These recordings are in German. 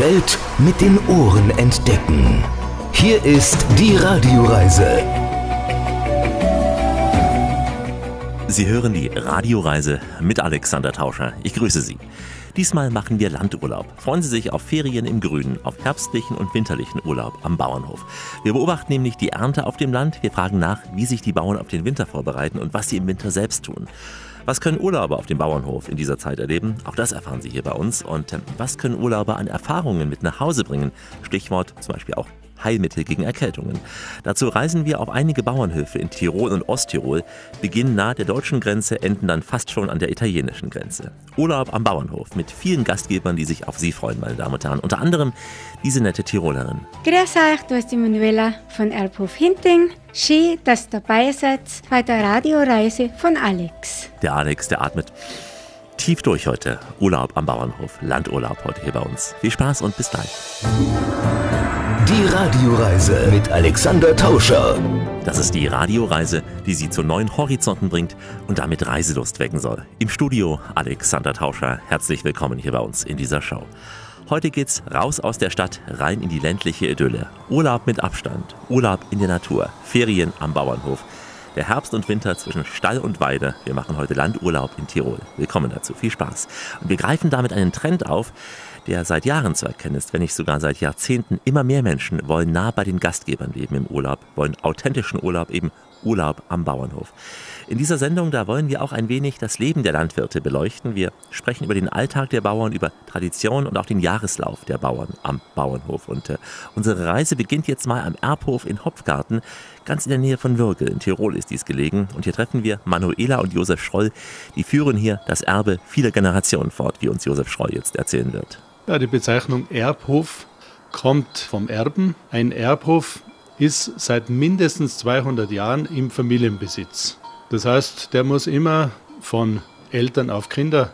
Welt mit den Ohren entdecken. Hier ist die Radioreise. Sie hören die Radioreise mit Alexander Tauscher. Ich grüße Sie. Diesmal machen wir Landurlaub. Freuen Sie sich auf Ferien im Grünen, auf herbstlichen und winterlichen Urlaub am Bauernhof. Wir beobachten nämlich die Ernte auf dem Land. Wir fragen nach, wie sich die Bauern auf den Winter vorbereiten und was sie im Winter selbst tun. Was können Urlauber auf dem Bauernhof in dieser Zeit erleben? Auch das erfahren Sie hier bei uns. Und ähm, was können Urlauber an Erfahrungen mit nach Hause bringen? Stichwort zum Beispiel auch Heilmittel gegen Erkältungen. Dazu reisen wir auf einige Bauernhöfe in Tirol und Osttirol, beginnen nahe der deutschen Grenze, enden dann fast schon an der italienischen Grenze. Urlaub am Bauernhof mit vielen Gastgebern, die sich auf Sie freuen, meine Damen und Herren. Unter anderem diese nette Tirolerin. Grüß euch, du bist die Manuela von Erbhof Hinting. Schön, dass ihr dabei seid bei der Radioreise von Alex. Der Alex, der atmet tief durch heute. Urlaub am Bauernhof, Landurlaub heute hier bei uns. Viel Spaß und bis gleich. Die Radioreise mit Alexander Tauscher. Das ist die Radioreise, die Sie zu neuen Horizonten bringt und damit Reiselust wecken soll. Im Studio Alexander Tauscher. Herzlich willkommen hier bei uns in dieser Show. Heute geht's raus aus der Stadt, rein in die ländliche Idylle. Urlaub mit Abstand, Urlaub in der Natur, Ferien am Bauernhof. Der Herbst und Winter zwischen Stall und Weide. Wir machen heute Landurlaub in Tirol. Willkommen dazu, viel Spaß. Und wir greifen damit einen Trend auf, der seit Jahren zu erkennen ist, wenn nicht sogar seit Jahrzehnten. Immer mehr Menschen wollen nah bei den Gastgebern leben im Urlaub, wollen authentischen Urlaub, eben Urlaub am Bauernhof. In dieser Sendung, da wollen wir auch ein wenig das Leben der Landwirte beleuchten. Wir sprechen über den Alltag der Bauern, über Tradition und auch den Jahreslauf der Bauern am Bauernhof. Und äh, unsere Reise beginnt jetzt mal am Erbhof in Hopfgarten, ganz in der Nähe von Würgel. In Tirol ist dies gelegen. Und hier treffen wir Manuela und Josef Schroll. Die führen hier das Erbe vieler Generationen fort, wie uns Josef Schroll jetzt erzählen wird. Ja, die Bezeichnung Erbhof kommt vom Erben. Ein Erbhof ist seit mindestens 200 Jahren im Familienbesitz. Das heißt, der muss immer von Eltern auf Kinder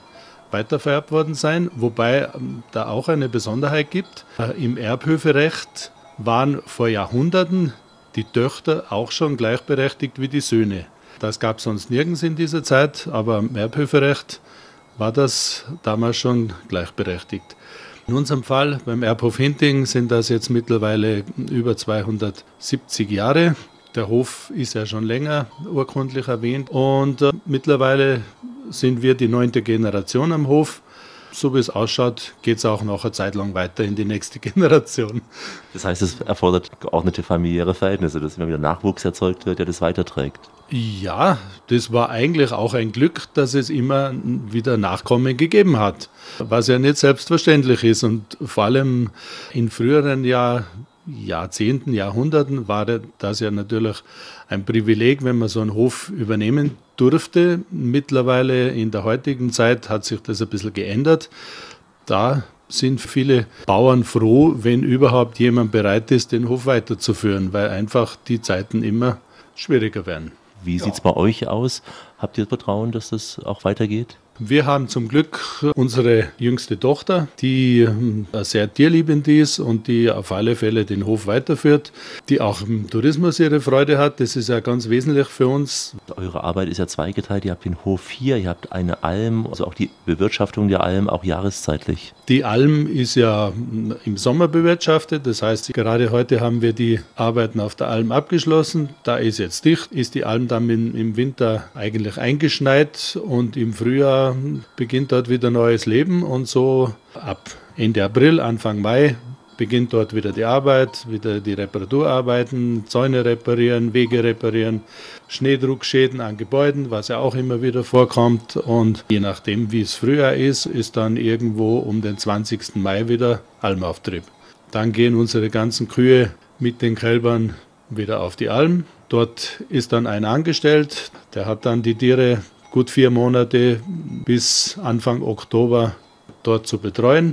weitervererbt worden sein, wobei ähm, da auch eine Besonderheit gibt. Äh, Im Erbhöferecht waren vor Jahrhunderten die Töchter auch schon gleichberechtigt wie die Söhne. Das gab es sonst nirgends in dieser Zeit, aber im Erbhöferecht war das damals schon gleichberechtigt. In unserem Fall beim Erbhof Hinting sind das jetzt mittlerweile über 270 Jahre. Der Hof ist ja schon länger urkundlich erwähnt und äh, mittlerweile sind wir die neunte Generation am Hof. So wie es ausschaut, geht es auch noch eine Zeit lang weiter in die nächste Generation. Das heißt, es erfordert geordnete familiäre Verhältnisse, dass immer wieder Nachwuchs erzeugt wird, der das weiterträgt. Ja, das war eigentlich auch ein Glück, dass es immer wieder Nachkommen gegeben hat, was ja nicht selbstverständlich ist. Und vor allem in früheren Jahren Jahrzehnten, Jahrhunderten war das ja natürlich ein Privileg, wenn man so einen Hof übernehmen durfte. Mittlerweile in der heutigen Zeit hat sich das ein bisschen geändert. Da sind viele Bauern froh, wenn überhaupt jemand bereit ist, den Hof weiterzuführen, weil einfach die Zeiten immer schwieriger werden. Wie sieht es bei euch aus? Habt ihr Vertrauen, dass das auch weitergeht? Wir haben zum Glück unsere jüngste Tochter, die ähm, sehr tierliebend ist und die auf alle Fälle den Hof weiterführt, die auch im Tourismus ihre Freude hat. Das ist ja ganz wesentlich für uns. Eure Arbeit ist ja zweigeteilt. Ihr habt den Hof hier, ihr habt eine Alm, also auch die Bewirtschaftung der Alm, auch jahreszeitlich. Die Alm ist ja im Sommer bewirtschaftet. Das heißt, gerade heute haben wir die Arbeiten auf der Alm abgeschlossen. Da ist jetzt dicht, ist die Alm dann im Winter eigentlich eingeschneit und im Frühjahr beginnt dort wieder neues Leben und so ab Ende April, Anfang Mai beginnt dort wieder die Arbeit, wieder die Reparaturarbeiten, Zäune reparieren, Wege reparieren, Schneedruckschäden an Gebäuden, was ja auch immer wieder vorkommt. Und je nachdem, wie es früher ist, ist dann irgendwo um den 20. Mai wieder Almauftrieb. Dann gehen unsere ganzen Kühe mit den Kälbern wieder auf die Alm. Dort ist dann ein angestellt, der hat dann die Tiere gut vier Monate bis Anfang Oktober dort zu betreuen.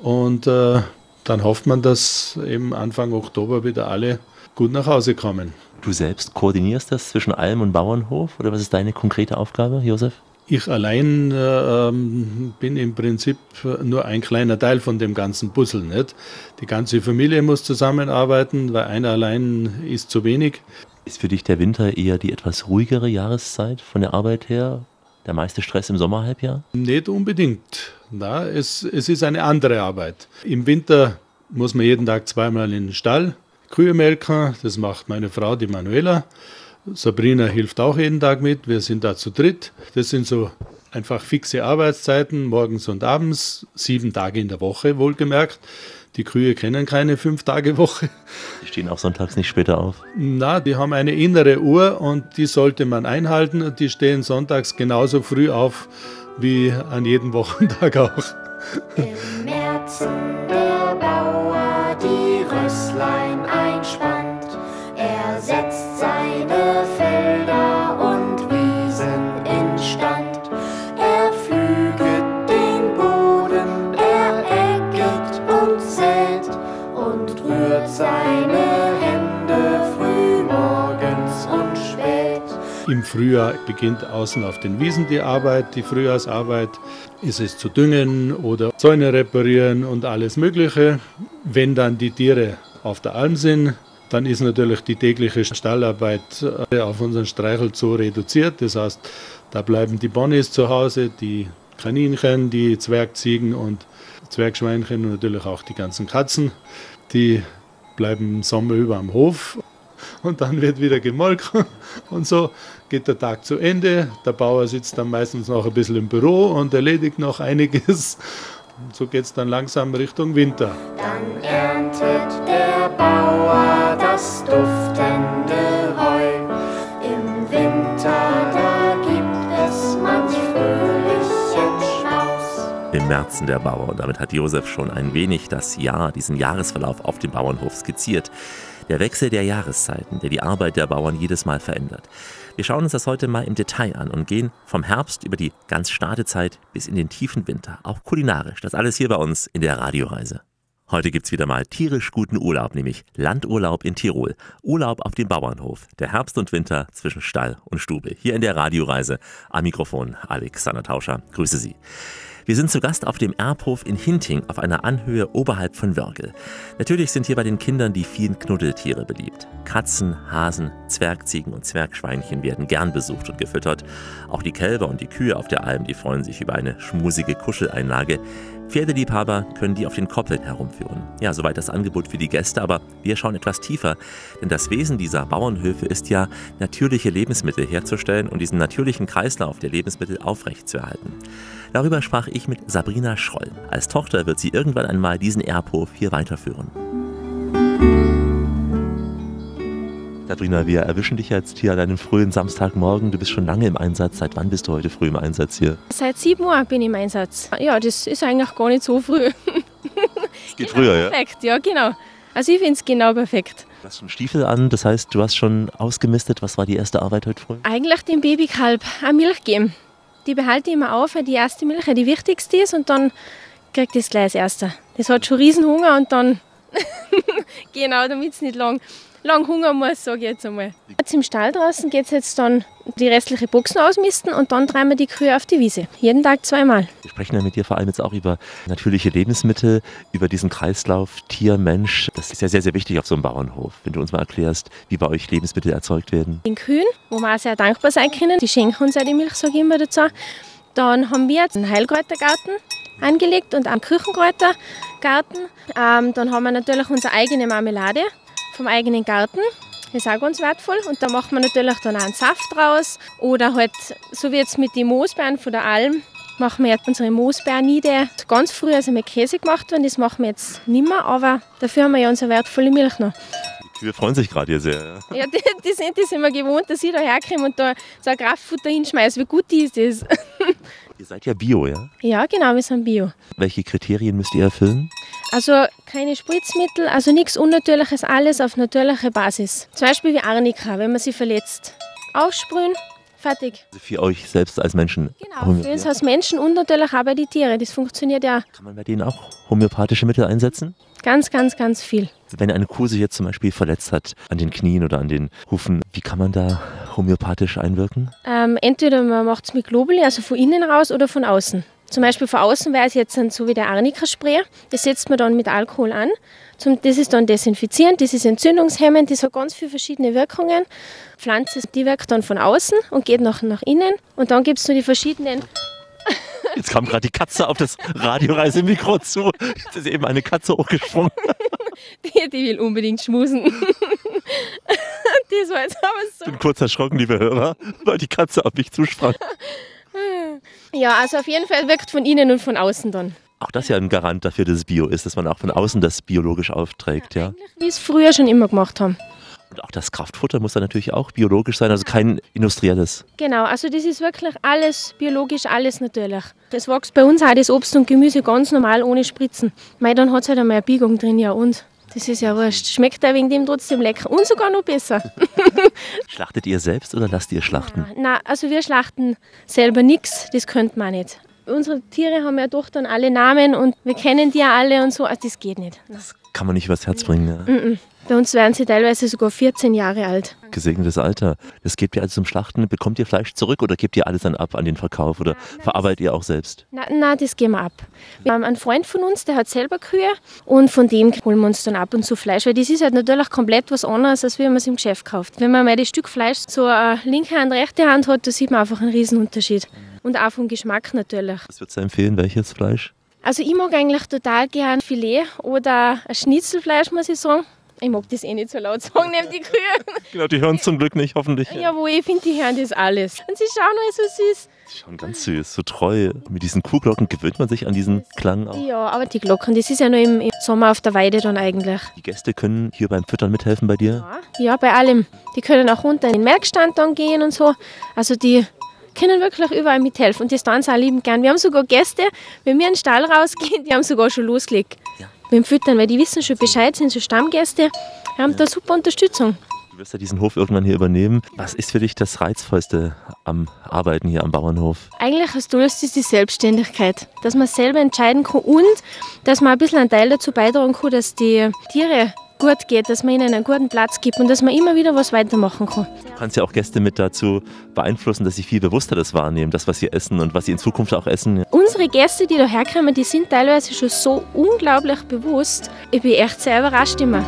Und äh, dann hofft man, dass eben Anfang Oktober wieder alle gut nach Hause kommen. Du selbst koordinierst das zwischen Alm und Bauernhof oder was ist deine konkrete Aufgabe, Josef? Ich allein äh, ähm, bin im Prinzip nur ein kleiner Teil von dem ganzen Puzzle. Nicht? Die ganze Familie muss zusammenarbeiten, weil einer allein ist zu wenig. Ist für dich der Winter eher die etwas ruhigere Jahreszeit von der Arbeit her? der meiste Stress im Sommerhalbjahr? Nicht unbedingt. Na, es, es ist eine andere Arbeit. Im Winter muss man jeden Tag zweimal in den Stall Kühe melken. Das macht meine Frau, die Manuela. Sabrina hilft auch jeden Tag mit. Wir sind da zu dritt. Das sind so einfach fixe Arbeitszeiten, morgens und abends, sieben Tage in der Woche wohlgemerkt. Die Kühe kennen keine Fünf-Tage-Woche. Die stehen auch sonntags nicht später auf? Na, die haben eine innere Uhr und die sollte man einhalten. Die stehen sonntags genauso früh auf wie an jedem Wochentag auch. Im Märzen Im Frühjahr beginnt außen auf den Wiesen die Arbeit, die Frühjahrsarbeit. Ist es zu düngen oder Zäune reparieren und alles Mögliche. Wenn dann die Tiere auf der Alm sind, dann ist natürlich die tägliche Stallarbeit äh, auf unseren Streichelzoo reduziert. Das heißt, da bleiben die Bonnies zu Hause, die Kaninchen, die Zwergziegen und Zwergschweinchen und natürlich auch die ganzen Katzen. Die bleiben im Sommer über am Hof und dann wird wieder gemolken und so geht der Tag zu Ende. Der Bauer sitzt dann meistens noch ein bisschen im Büro und erledigt noch einiges. Und so geht es dann langsam Richtung Winter. Dann erntet der Bauer das duftende Heu. Im Winter, da gibt es manch fröhlichen Schmaus. Im Märzen der Bauer. Und damit hat Josef schon ein wenig das Jahr, diesen Jahresverlauf auf dem Bauernhof skizziert. Der Wechsel der Jahreszeiten, der die Arbeit der Bauern jedes Mal verändert. Wir schauen uns das heute mal im Detail an und gehen vom Herbst über die ganz Startezeit bis in den tiefen Winter, auch kulinarisch. Das alles hier bei uns in der Radioreise. Heute gibt's wieder mal tierisch guten Urlaub, nämlich Landurlaub in Tirol. Urlaub auf dem Bauernhof. Der Herbst und Winter zwischen Stall und Stube. Hier in der Radioreise. Am Mikrofon Alexander Tauscher. Grüße Sie. Wir sind zu Gast auf dem Erbhof in Hinting auf einer Anhöhe oberhalb von Wörgl. Natürlich sind hier bei den Kindern die vielen Knuddeltiere beliebt. Katzen, Hasen, Zwergziegen und Zwergschweinchen werden gern besucht und gefüttert. Auch die Kälber und die Kühe auf der Alm, die freuen sich über eine schmusige Kuscheleinlage. Pferdeliebhaber können die auf den Koppeln herumführen. Ja, soweit das Angebot für die Gäste, aber wir schauen etwas tiefer, denn das Wesen dieser Bauernhöfe ist ja, natürliche Lebensmittel herzustellen und diesen natürlichen Kreislauf der Lebensmittel aufrechtzuerhalten. Darüber sprach ich mit Sabrina Schroll. Als Tochter wird sie irgendwann einmal diesen Erbhof hier weiterführen. Sabrina, wir erwischen dich jetzt hier an einem frühen Samstagmorgen. Du bist schon lange im Einsatz. Seit wann bist du heute früh im Einsatz hier? Seit sieben Uhr bin ich im Einsatz. Ja, das ist eigentlich gar nicht so früh. Es geht früher, ja? Perfekt, ja, genau. Also ich finde es genau perfekt. Du hast schon Stiefel an, das heißt, du hast schon ausgemistet. Was war die erste Arbeit heute früh? Eigentlich dem Babykalb eine Milch geben. Die behalte ich immer auf, die erste Milch die wichtigste ist und dann kriegt das gleich als erster. Das hat schon Riesenhunger und dann, genau, damit es nicht lang, lang Hunger muss, sage ich jetzt einmal. Jetzt im Stall draußen geht es jetzt dann die restliche Boxen ausmisten und dann treiben wir die Kühe auf die Wiese. Jeden Tag zweimal. Wir sprechen ja mit dir vor allem jetzt auch über natürliche Lebensmittel, über diesen Kreislauf Tier, Mensch. Das ist ja sehr, sehr wichtig auf so einem Bauernhof. Wenn du uns mal erklärst, wie bei euch Lebensmittel erzeugt werden. Den Kühen, wo wir auch sehr dankbar sein können, die schenken uns auch die Milch, sage ich immer dazu. Dann haben wir jetzt einen Heilkräutergarten angelegt und einen Küchenkräutergarten. Ähm, dann haben wir natürlich unsere eigene Marmelade vom eigenen Garten. Das ist auch ganz wertvoll. Und da macht man natürlich dann auch einen Saft draus. Oder halt, so wie jetzt mit den Moosbeeren von der Alm, machen wir jetzt unsere Moosbeernide. Ganz früh also mit Käse gemacht worden, das machen wir jetzt nicht mehr, aber dafür haben wir ja unsere wertvolle Milch noch. Die Kühe freuen sich gerade hier sehr. Ja? Ja, die, die sind das immer gewohnt, dass ich da herkomme und da so ein Kraftfutter hinschmeiße. Wie gut die ist das? Ihr seid ja Bio, ja? Ja, genau, wir sind Bio. Welche Kriterien müsst ihr erfüllen? Also keine Spritzmittel, also nichts Unnatürliches, alles auf natürlicher Basis. Zum Beispiel wie Arnika, wenn man sie verletzt. Aufsprühen, fertig. Also für euch selbst als Menschen. Genau, für uns als Menschen und natürlich auch bei den Tieren. Das funktioniert ja Kann man bei denen auch homöopathische Mittel einsetzen? Ganz, ganz, ganz viel. Wenn eine Kuh sich jetzt zum Beispiel verletzt hat an den Knien oder an den Hufen, wie kann man da homöopathisch einwirken? Ähm, entweder man macht es mit Globuli, also von innen raus, oder von außen. Zum Beispiel von außen wäre es jetzt dann so wie der Arnika-Spray. Das setzt man dann mit Alkohol an. Zum, das ist dann desinfizierend, das ist entzündungshemmend, das hat ganz viele verschiedene Wirkungen. Pflanze, die wirkt dann von außen und geht nach, nach innen. Und dann gibt es so die verschiedenen Jetzt kam gerade die Katze auf das Radioreisemikro zu. Jetzt ist eben eine Katze hochgesprungen. Die, die will unbedingt schmusen. Das war jetzt aber so. Ich bin kurz erschrocken, liebe Hörer, weil die Katze auf mich zusprang. Ja, also auf jeden Fall wirkt von innen und von außen dann. Auch das ist ja ein Garant dafür, dass es Bio ist, dass man auch von außen das biologisch aufträgt, ja. Wie es früher schon immer gemacht haben. Und auch das Kraftfutter muss dann natürlich auch biologisch sein, also kein industrielles. Genau, also das ist wirklich alles biologisch, alles natürlich. Es wächst bei uns auch das Obst und Gemüse ganz normal ohne Spritzen. Mei, dann hat es halt einmal eine Biegung drin, ja und? Das ist ja wurscht. Schmeckt auch wegen dem trotzdem lecker und sogar noch besser. Schlachtet ihr selbst oder lasst ihr schlachten? Na, also wir schlachten selber nichts, das könnte man nicht. Unsere Tiere haben ja doch dann alle Namen und wir kennen die ja alle und so, also das geht nicht. Na. Kann man nicht übers Herz bringen. Ja. Bei uns werden sie teilweise sogar 14 Jahre alt. Gesegnetes Alter. Das gebt ihr also zum Schlachten. Bekommt ihr Fleisch zurück oder gebt ihr alles dann ab an den Verkauf oder verarbeitet ihr auch selbst? Na, na, das geben wir ab. Wir haben einen Freund von uns, der hat selber Kühe und von dem holen wir uns dann ab und zu Fleisch, weil das ist halt natürlich komplett was anderes, als wenn man es im Geschäft kauft. Wenn man mal das Stück Fleisch so eine linke Hand, rechte Hand hat, da sieht man einfach einen riesen Unterschied. Und auch vom Geschmack natürlich. Was würdest du empfehlen? Welches Fleisch? Also ich mag eigentlich total gern Filet oder ein Schnitzelfleisch, muss ich sagen. Ich mag das eh nicht so laut sagen, neben die Kühe. Genau, die hören zum Glück nicht, hoffentlich. Ja, wo ich finde, die hören das alles. Und sie schauen mal so süß. Die schauen ganz süß, so treu. Mit diesen Kuhglocken gewöhnt man sich an diesen Klang auch. Ja, aber die Glocken, das ist ja nur im, im Sommer auf der Weide dann eigentlich. Die Gäste können hier beim Füttern mithelfen bei dir. Ja, bei allem. Die können auch runter in den Melkstand dann gehen und so. Also die können wirklich überall mithelfen und das tun sie auch lieben gern. Wir haben sogar Gäste, wenn wir in den Stall rausgehen, die haben sogar schon losgelegt mit dem Füttern, weil die wissen schon Bescheid, sind schon Stammgäste, haben da super Unterstützung. Du wirst ja diesen Hof irgendwann hier übernehmen. Was ist für dich das Reizvollste am Arbeiten hier am Bauernhof? Eigentlich das Tollste ist die Selbstständigkeit, dass man selber entscheiden kann und dass man ein bisschen einen Teil dazu beitragen kann, dass die Tiere gut geht, dass man ihnen einen guten Platz gibt und dass man immer wieder was weitermachen kann. Du kannst ja auch Gäste mit dazu beeinflussen, dass sie viel bewusster das wahrnehmen, das, was sie essen und was sie in Zukunft auch essen. Unsere Gäste, die da herkommen, die sind teilweise schon so unglaublich bewusst. Ich bin echt sehr überrascht immer.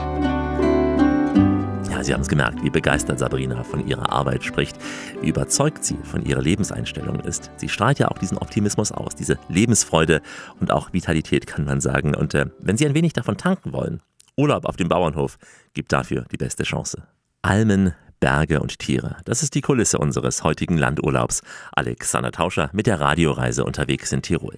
Ja, Sie haben es gemerkt, wie begeistert Sabrina von ihrer Arbeit spricht, wie überzeugt sie von ihrer Lebenseinstellung ist. Sie strahlt ja auch diesen Optimismus aus, diese Lebensfreude und auch Vitalität, kann man sagen. Und äh, wenn Sie ein wenig davon tanken wollen, Urlaub auf dem Bauernhof gibt dafür die beste Chance. Almen, Berge und Tiere. Das ist die Kulisse unseres heutigen Landurlaubs. Alexander Tauscher mit der Radioreise unterwegs in Tirol.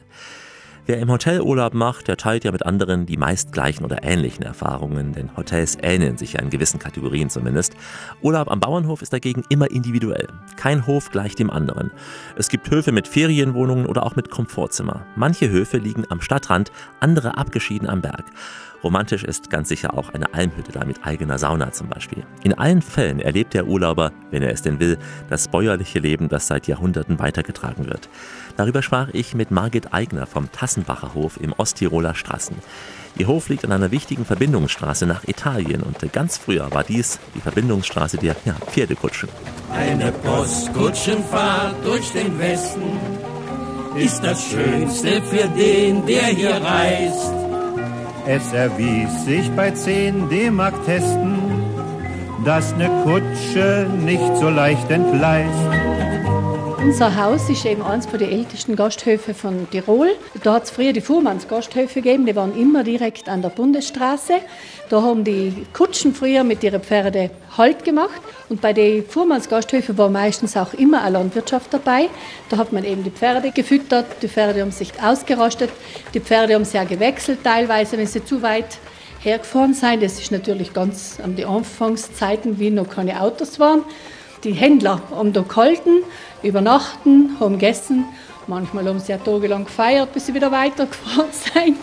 Wer im Hotel Urlaub macht, der teilt ja mit anderen die meist gleichen oder ähnlichen Erfahrungen, denn Hotels ähneln sich ja in gewissen Kategorien zumindest. Urlaub am Bauernhof ist dagegen immer individuell. Kein Hof gleicht dem anderen. Es gibt Höfe mit Ferienwohnungen oder auch mit Komfortzimmer. Manche Höfe liegen am Stadtrand, andere abgeschieden am Berg. Romantisch ist ganz sicher auch eine Almhütte da mit eigener Sauna zum Beispiel. In allen Fällen erlebt der Urlauber, wenn er es denn will, das bäuerliche Leben, das seit Jahrhunderten weitergetragen wird. Darüber sprach ich mit Margit Eigner vom Tassenbacher Hof im Osttiroler Straßen. Ihr Hof liegt an einer wichtigen Verbindungsstraße nach Italien und ganz früher war dies die Verbindungsstraße der ja, Pferdekutschen. Eine Postkutschenfahrt durch den Westen ist das Schönste für den, der hier reist. Es erwies sich bei 10 D-Mark Testen, dass eine Kutsche nicht so leicht entgleist. Unser Haus ist eben eines der ältesten Gasthöfe von Tirol. Da hat es früher die Fuhrmannsgasthöfe gegeben, die waren immer direkt an der Bundesstraße. Da haben die Kutschen früher mit ihren Pferden Halt gemacht. Und bei den Fuhrmannsgasthöfen war meistens auch immer eine Landwirtschaft dabei. Da hat man eben die Pferde gefüttert, die Pferde haben sich ausgerastet, die Pferde haben sich auch gewechselt teilweise, wenn sie zu weit hergefahren sind. Das ist natürlich ganz an die Anfangszeiten, wie noch keine Autos waren. Die Händler haben da gehalten, übernachten, haben gegessen. Manchmal haben sie ja tagelang gefeiert, bis sie wieder weitergefahren sind.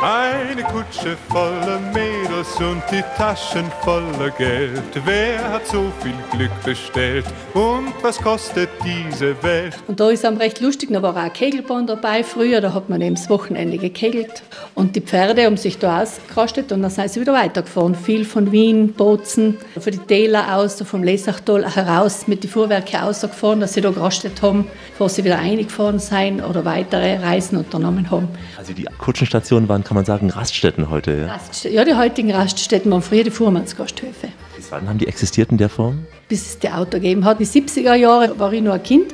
Eine Kutsche voller Mädels und die Taschen voller Geld. Wer hat so viel Glück bestellt und was kostet diese Welt? Und da ist am recht lustig, da war auch eine Kegelbahn dabei früher, da hat man eben das Wochenende gekegelt. Und die Pferde haben sich da ausgerastet und dann sind sie wieder weitergefahren. Viel von Wien, Bozen, von die Täler aus, vom Lesachtal heraus mit den Fuhrwerken ausgefahren, dass sie da gerastet haben, bevor sie wieder reingefahren gefahren sein oder weitere Reisen unternommen haben. Also die Kutschenstationen waren, kann man sagen, Raststätten heute. Ja, Raststätten, ja die heutigen Raststätten waren früher die Fuhrmannsgasthöfe. Bis wann haben die existiert in der Form? Bis es die Auto gegeben hat. Die 70er Jahre war ich noch ein Kind.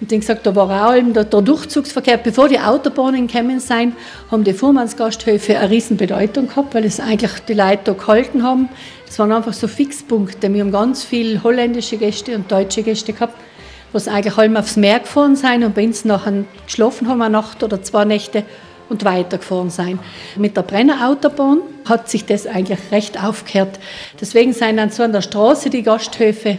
Und ich gesagt, da war auch eben der, der Durchzugsverkehr. Bevor die Autobahnen gekommen sind, haben die Fuhrmannsgasthöfe eine riesen Bedeutung gehabt, weil es eigentlich die Leute da gehalten haben. Das waren einfach so Fixpunkte. Wir haben ganz viele holländische Gäste und deutsche Gäste gehabt, was eigentlich allem aufs Meer gefahren sind und bei uns nachher geschlafen haben, eine Nacht oder zwei Nächte und weitergefahren sein. Mit der Brennerautobahn hat sich das eigentlich recht aufgehört. Deswegen sind dann so an der Straße die Gasthöfe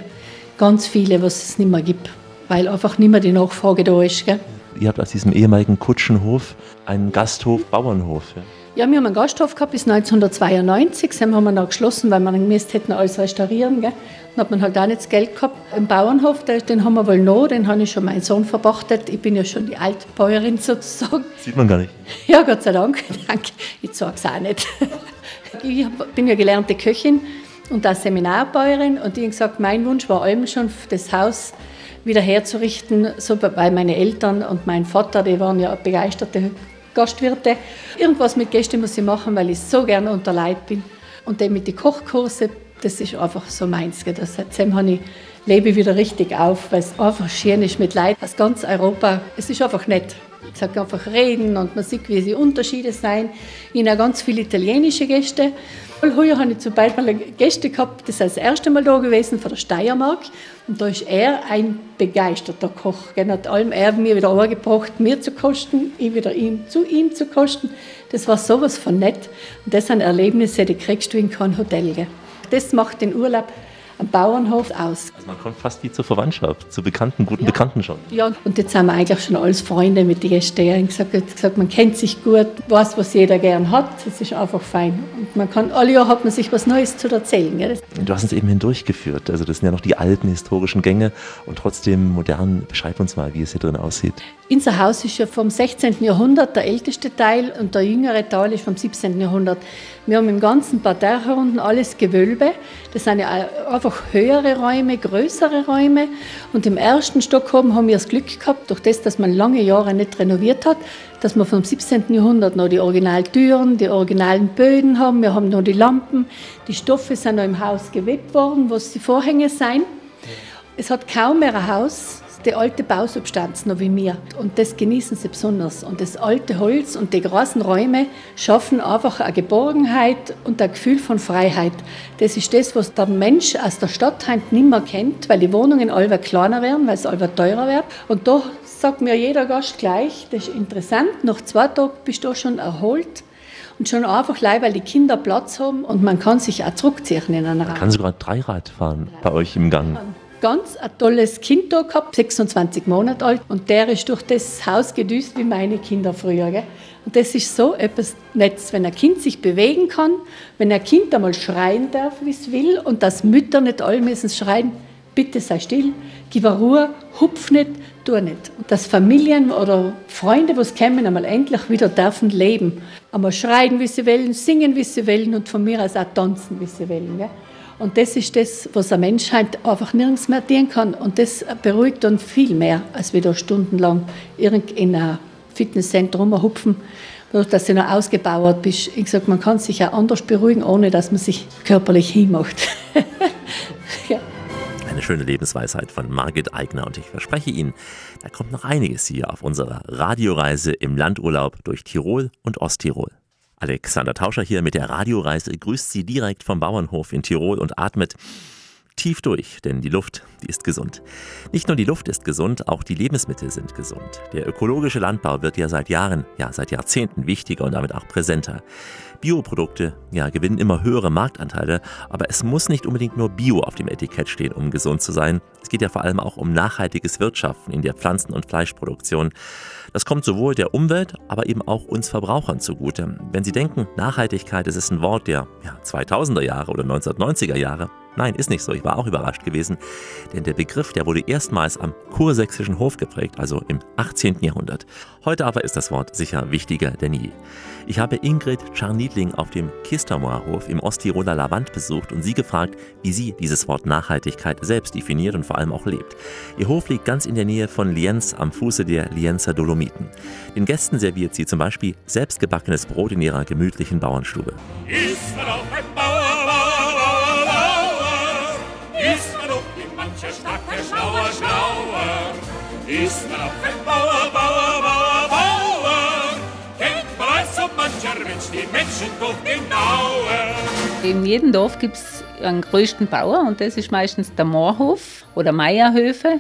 ganz viele, was es nicht mehr gibt weil einfach nicht mehr die Nachfrage da ist. Gell? Ihr habt aus diesem ehemaligen Kutschenhof einen Gasthof, Bauernhof. Ja? Ja, wir haben einen Gasthof gehabt bis 1992. Den haben wir noch geschlossen, weil wir gemäß hätten alles restaurieren. Gell? Dann hat man halt auch nicht das Geld gehabt. Im Bauernhof, den haben wir wohl noch, den habe ich schon meinen Sohn verpachtet. Ich bin ja schon die Altbäuerin sozusagen. Sieht man gar nicht. Ja, Gott sei Dank. Danke. Ich sage es auch nicht. Ich bin ja gelernte Köchin und auch Seminarbäuerin. Und ich habe gesagt, mein Wunsch war allem schon, das Haus wieder herzurichten, so, weil meine Eltern und mein Vater, die waren ja begeisterte Gastwirte. Irgendwas mit Gästen muss ich machen, weil ich so gerne unter Leid bin. Und dann mit den Kochkurse, das ist einfach so meins. Das, seitdem habe ich lebe wieder richtig auf, weil es einfach schön ist mit Leid aus ganz Europa. Es ist einfach nett. Ich sage einfach reden und man sieht, wie die Unterschiede sind. Ich habe ganz viele italienische Gäste. Heuer habe ich zum Beispiel Gäste gehabt, das ist das erste Mal da gewesen von der Steiermark. Und da ist er ein begeisterter Koch. Er hat allem er mir wieder angebracht, mir zu kosten, ich wieder ihm, zu ihm zu kosten. Das war sowas von nett. Und das sind Erlebnisse, die kriegst du in keinem Hotel. Gell? Das macht den Urlaub am Bauernhof aus. Also man kommt fast wie zur Verwandtschaft, zu Bekannten, guten ja. Bekannten schon. Ja, und jetzt sind wir eigentlich schon als Freunde mit den Gästen. Gesagt, gesagt, man kennt sich gut, weiß, was jeder gern hat. Das ist einfach fein. Und man kann, alle Jahre hat man sich was Neues zu erzählen. Gell? Du hast uns eben hindurchgeführt. Also das sind ja noch die alten historischen Gänge und trotzdem modern. Beschreib uns mal, wie es hier drin aussieht. Unser Haus ist ja vom 16. Jahrhundert der älteste Teil und der jüngere Teil ist vom 17. Jahrhundert. Wir haben im ganzen Parterre herunten alles Gewölbe. Das sind ja einfach höhere Räume, größere Räume. Und im ersten Stock haben wir das Glück gehabt, durch das, dass man lange Jahre nicht renoviert hat, dass wir vom 17. Jahrhundert noch die Originaltüren, die originalen Böden haben. Wir haben noch die Lampen. Die Stoffe sind noch im Haus gewebt worden, was die Vorhänge sind. Es hat kaum mehr ein Haus, die alte Bausubstanz noch wie mir. Und das genießen sie besonders. Und das alte Holz und die großen Räume schaffen einfach eine Geborgenheit und ein Gefühl von Freiheit. Das ist das, was der Mensch aus der Stadt halt nicht mehr kennt, weil die Wohnungen alle kleiner werden, weil es alle teurer wird. Und da sagt mir jeder Gast gleich, das ist interessant, nach zwei Tagen bist du schon erholt. Und schon einfach leid, weil die Kinder Platz haben und man kann sich auch zurückziehen in einer Man kann sogar Dreirad fahren bei euch im Gang ganz ein tolles Kind da gehabt, 26 Monate alt. Und der ist durch das Haus gedüst wie meine Kinder früher. Gell? Und das ist so etwas Nettes, wenn ein Kind sich bewegen kann, wenn ein Kind einmal schreien darf, wie es will, und dass Mütter nicht alle müssen schreien, bitte sei still, gib Ruhe, hupf nicht, tu nicht. Und dass Familien oder Freunde, was kommen, einmal endlich wieder dürfen leben. Einmal schreien, wie sie wollen, singen, wie sie wollen und von mir aus auch tanzen, wie sie wollen. Gell? Und das ist das, was eine Menschheit einfach nirgends mehr dienen kann. Und das beruhigt dann viel mehr, als wieder stundenlang in ein Fitnesszentrum hupfen, dass du noch ausgebaut bist. Ich sage, man kann sich auch anders beruhigen, ohne dass man sich körperlich hinmacht. ja. Eine schöne Lebensweisheit von Margit Eigner und ich verspreche Ihnen, da kommt noch einiges hier auf unserer Radioreise im Landurlaub durch Tirol und Osttirol. Alexander Tauscher hier mit der Radioreise grüßt Sie direkt vom Bauernhof in Tirol und atmet tief durch, denn die Luft, die ist gesund. Nicht nur die Luft ist gesund, auch die Lebensmittel sind gesund. Der ökologische Landbau wird ja seit Jahren, ja seit Jahrzehnten wichtiger und damit auch präsenter. Bioprodukte ja, gewinnen immer höhere Marktanteile, aber es muss nicht unbedingt nur Bio auf dem Etikett stehen, um gesund zu sein. Es geht ja vor allem auch um nachhaltiges Wirtschaften in der Pflanzen- und Fleischproduktion. Das kommt sowohl der Umwelt, aber eben auch uns Verbrauchern zugute. Wenn Sie denken, Nachhaltigkeit, das ist ein Wort der ja, 2000er Jahre oder 1990er Jahre, Nein, ist nicht so. Ich war auch überrascht gewesen. Denn der Begriff, der wurde erstmals am kursächsischen Hof geprägt, also im 18. Jahrhundert. Heute aber ist das Wort sicher wichtiger denn je. Ich habe Ingrid Czarniedling auf dem Kistermoor Hof im Osttiroler Lavant besucht und sie gefragt, wie sie dieses Wort Nachhaltigkeit selbst definiert und vor allem auch lebt. Ihr Hof liegt ganz in der Nähe von Lienz am Fuße der Lienzer Dolomiten. Den Gästen serviert sie zum Beispiel selbstgebackenes Brot in ihrer gemütlichen Bauernstube. Ist man auch ein Bauer, ist man auch ein Bauer, Bauer, Bauer, Bauer, kennt als so mancher Mensch die Menschen doch genauer. In jedem Dorf gibt es einen größten Bauer und das ist meistens der Moorhof oder Meierhöfe.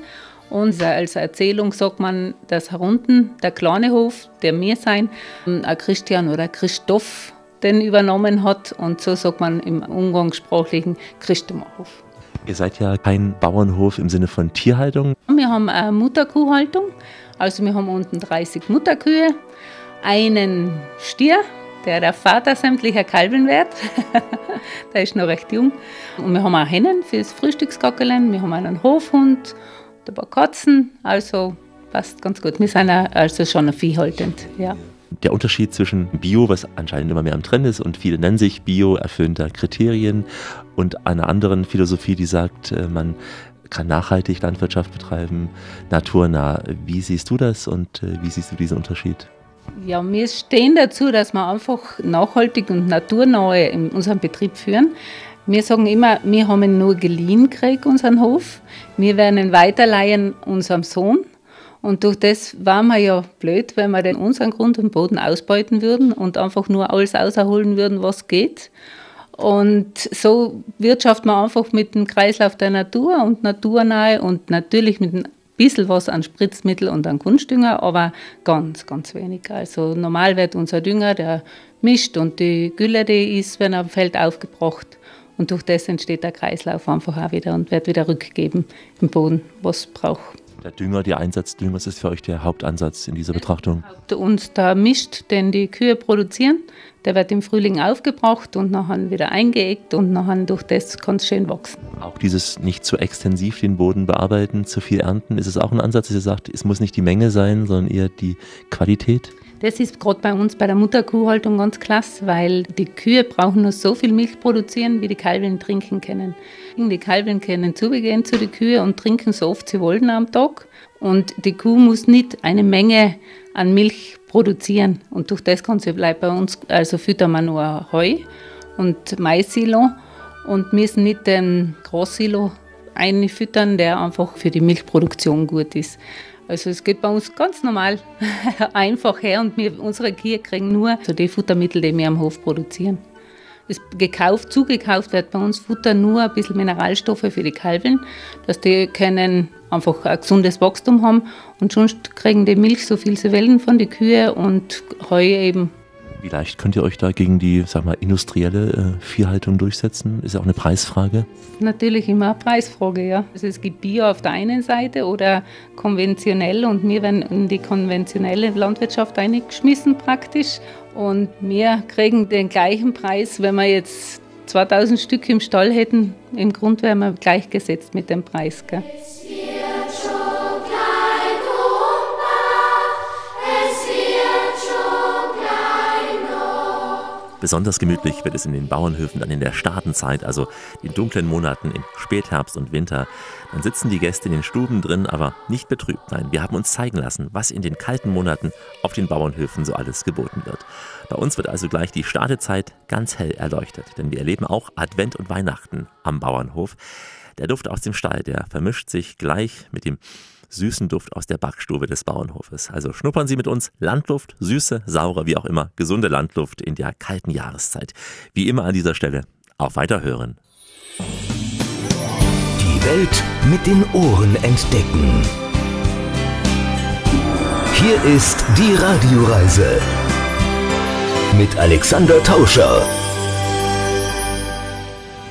Und als Erzählung sagt man, dass herunten der kleine Hof, der wir sein, ein Christian oder Christoph den übernommen hat. Und so sagt man im umgangssprachlichen Christomerhof. Ihr seid ja kein Bauernhof im Sinne von Tierhaltung. Wir haben eine Mutterkuhhaltung. Also wir haben unten 30 Mutterkühe, einen Stier, der der Vater sämtlicher Kalben wird. der ist noch recht jung. Und wir haben auch Hennen fürs Frühstücksgackelen. Wir haben einen Hofhund, ein paar Katzen. Also passt ganz gut. Wir sind also schon viehhaltend. Ja. Der Unterschied zwischen Bio, was anscheinend immer mehr am Trend ist, und viele nennen sich Bio erfüllender Kriterien, und einer anderen Philosophie, die sagt, äh, man kann nachhaltig Landwirtschaft betreiben, naturnah. Wie siehst du das und äh, wie siehst du diesen Unterschied? Ja, wir stehen dazu, dass wir einfach nachhaltig und naturnahe in unserem Betrieb führen. Wir sagen immer, wir haben nur geliehen gekriegt, unseren Hof. Wir werden ihn weiterleihen unserem Sohn. Und durch das waren wir ja blöd, wenn wir den unseren Grund und Boden ausbeuten würden und einfach nur alles auserholen würden, was geht. Und so wirtschaften wir einfach mit dem Kreislauf der Natur und naturnahe und natürlich mit ein bisschen was an Spritzmittel und an Kunstdünger, aber ganz, ganz wenig. Also normal wird unser Dünger, der mischt und die Gülle, die ist, wenn er am Feld aufgebracht. Und durch das entsteht der Kreislauf einfach auch wieder und wird wieder rückgeben im Boden, was braucht. Der Dünger, der Einsatz Düngers ist für euch der Hauptansatz in dieser Betrachtung? Und der Mist, den die Kühe produzieren, der wird im Frühling aufgebracht und nachher wieder eingeeckt und nachher durch das kann es schön wachsen. Auch dieses nicht zu extensiv den Boden bearbeiten, zu viel ernten, ist es auch ein Ansatz, dass ihr sagt, es muss nicht die Menge sein, sondern eher die Qualität? Das ist gerade bei uns bei der Mutterkuhhaltung ganz klasse, weil die Kühe brauchen nur so viel Milch produzieren, wie die Kalben trinken können. Die Kalben können zubegehen zu den Kühen und trinken so oft sie wollen am Tag. Und die Kuh muss nicht eine Menge an Milch produzieren. Und durch das sie bleibt bei uns, also füttern wir nur Heu und Mais-Silo und müssen nicht den Großsilo einfüttern, der einfach für die Milchproduktion gut ist. Also es geht bei uns ganz normal einfach her und wir, unsere Kühe kriegen nur so die Futtermittel, die wir am Hof produzieren. Das gekauft, zugekauft wird bei uns Futter nur ein bisschen Mineralstoffe für die Kalben, dass die können einfach ein gesundes Wachstum haben und sonst kriegen die Milch so viel sie wollen von den Kühen und Heu eben wie leicht könnt ihr euch da gegen die, sag mal, industrielle äh, Viehhaltung durchsetzen? Ist ja auch eine Preisfrage. Natürlich immer eine Preisfrage, ja. Also es gibt Bio auf der einen Seite oder konventionell und wir werden in die konventionelle Landwirtschaft eingeschmissen praktisch und wir kriegen den gleichen Preis, wenn wir jetzt 2000 Stück im Stall hätten. Im Grund wären wir gleichgesetzt mit dem Preis. Gell? Besonders gemütlich wird es in den Bauernhöfen dann in der Stadenzeit, also den dunklen Monaten im Spätherbst und Winter. Dann sitzen die Gäste in den Stuben drin, aber nicht betrübt. Nein, wir haben uns zeigen lassen, was in den kalten Monaten auf den Bauernhöfen so alles geboten wird. Bei uns wird also gleich die Stadezeit ganz hell erleuchtet, denn wir erleben auch Advent und Weihnachten am Bauernhof. Der Duft aus dem Stall, der vermischt sich gleich mit dem süßen Duft aus der Backstube des Bauernhofes. Also schnuppern Sie mit uns Landluft, süße, saure, wie auch immer, gesunde Landluft in der kalten Jahreszeit. Wie immer an dieser Stelle, auf Weiterhören. Die Welt mit den Ohren entdecken. Hier ist die Radioreise mit Alexander Tauscher.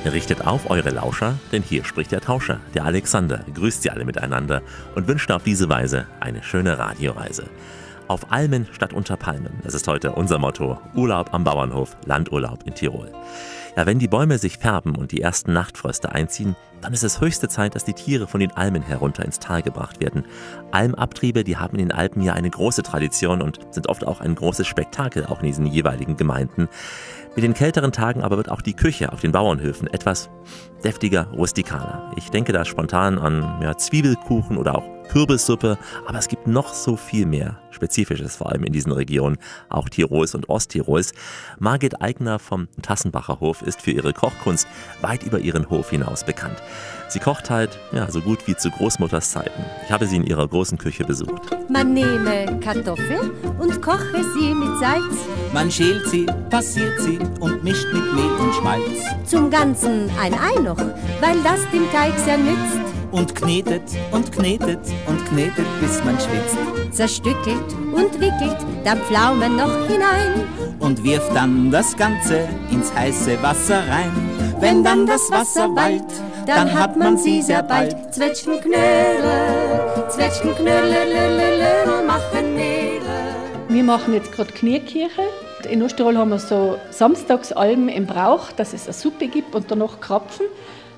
Richtet auf eure Lauscher, denn hier spricht der Tauscher, der Alexander, grüßt sie alle miteinander und wünscht auf diese Weise eine schöne Radioreise. Auf Almen statt unter Palmen, das ist heute unser Motto. Urlaub am Bauernhof, Landurlaub in Tirol. Ja, wenn die Bäume sich färben und die ersten Nachtfröste einziehen, dann ist es höchste Zeit, dass die Tiere von den Almen herunter ins Tal gebracht werden. Almabtriebe, die haben in den Alpen ja eine große Tradition und sind oft auch ein großes Spektakel, auch in diesen jeweiligen Gemeinden. Mit den kälteren Tagen aber wird auch die Küche auf den Bauernhöfen etwas deftiger, rustikaler. Ich denke da spontan an ja, Zwiebelkuchen oder auch Kürbissuppe, aber es gibt noch so viel mehr Spezifisches, vor allem in diesen Regionen, auch Tirols und Osttirols. Margit Eigner vom Tassenbacher Hof ist für ihre Kochkunst weit über ihren Hof hinaus bekannt. Sie kocht halt ja, so gut wie zu Großmutters Zeiten. Ich habe sie in ihrer großen Küche besucht. Man nehme Kartoffeln und koche sie mit Salz. Man schält sie, passiert sie und mischt mit Mehl und Schmalz. Zum Ganzen ein Ei noch, weil das dem Teig sehr nützt. Und knetet und knetet und knetet, bis man schwitzt. Zerstückelt und wickelt dann Pflaumen noch hinein. Und wirft dann das Ganze ins heiße Wasser rein. Wenn dann das Wasser wallt, dann hat man sie sehr bald. Zwetschgenknödel, Zwetschgenknödel, machen Nägel. Wir machen jetzt gerade Kniekirche. In Osttirol haben wir so Samstagsalben im Brauch, dass es eine Suppe gibt und danach Krapfen.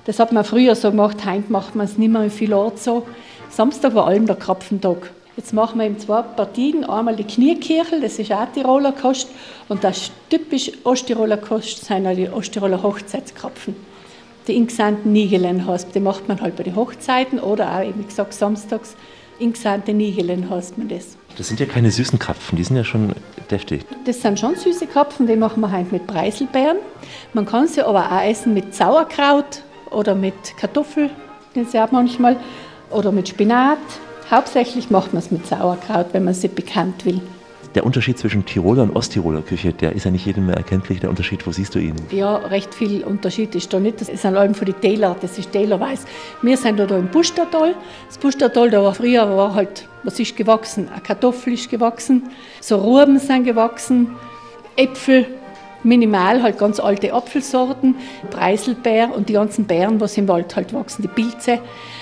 Das hat man früher so gemacht, heute macht man es nicht mehr in vielen Orten so. Samstag war allem der Krapfentag. Jetzt machen wir in zwei Partien. Einmal die Kniekirche, das ist auch Tiroler Kost. Und das typisch Osttiroler Kost sind auch die Osttiroler Hochzeitskrapfen. Die ingesandten Nigelen heißt, die macht man halt bei den Hochzeiten oder auch, wie gesagt, samstags. Ingesandte Nigelen heißt man das. Das sind ja keine süßen Krapfen, die sind ja schon deftig. Das sind schon süße Krapfen, die machen wir heute mit Preiselbeeren. Man kann sie aber auch essen mit Sauerkraut oder mit Kartoffel, den sie auch manchmal, oder mit Spinat. Hauptsächlich macht man es mit Sauerkraut, wenn man sie bekannt will. Der Unterschied zwischen Tiroler und Osttiroler Küche, der ist ja nicht jedem mehr erkenntlich. Der Unterschied, wo siehst du ihn? Ja, recht viel Unterschied ist da nicht. Das sind allem für die Täler, das ist Tälerweiß. Wir sind da, da im Bustertal. Das Bustertal, da war früher war halt, was ist gewachsen? Eine Kartoffel ist gewachsen, so Ruben sind gewachsen, Äpfel, minimal halt ganz alte Apfelsorten, Preiselbeer und die ganzen Beeren, was im Wald halt wachsen, die Pilze.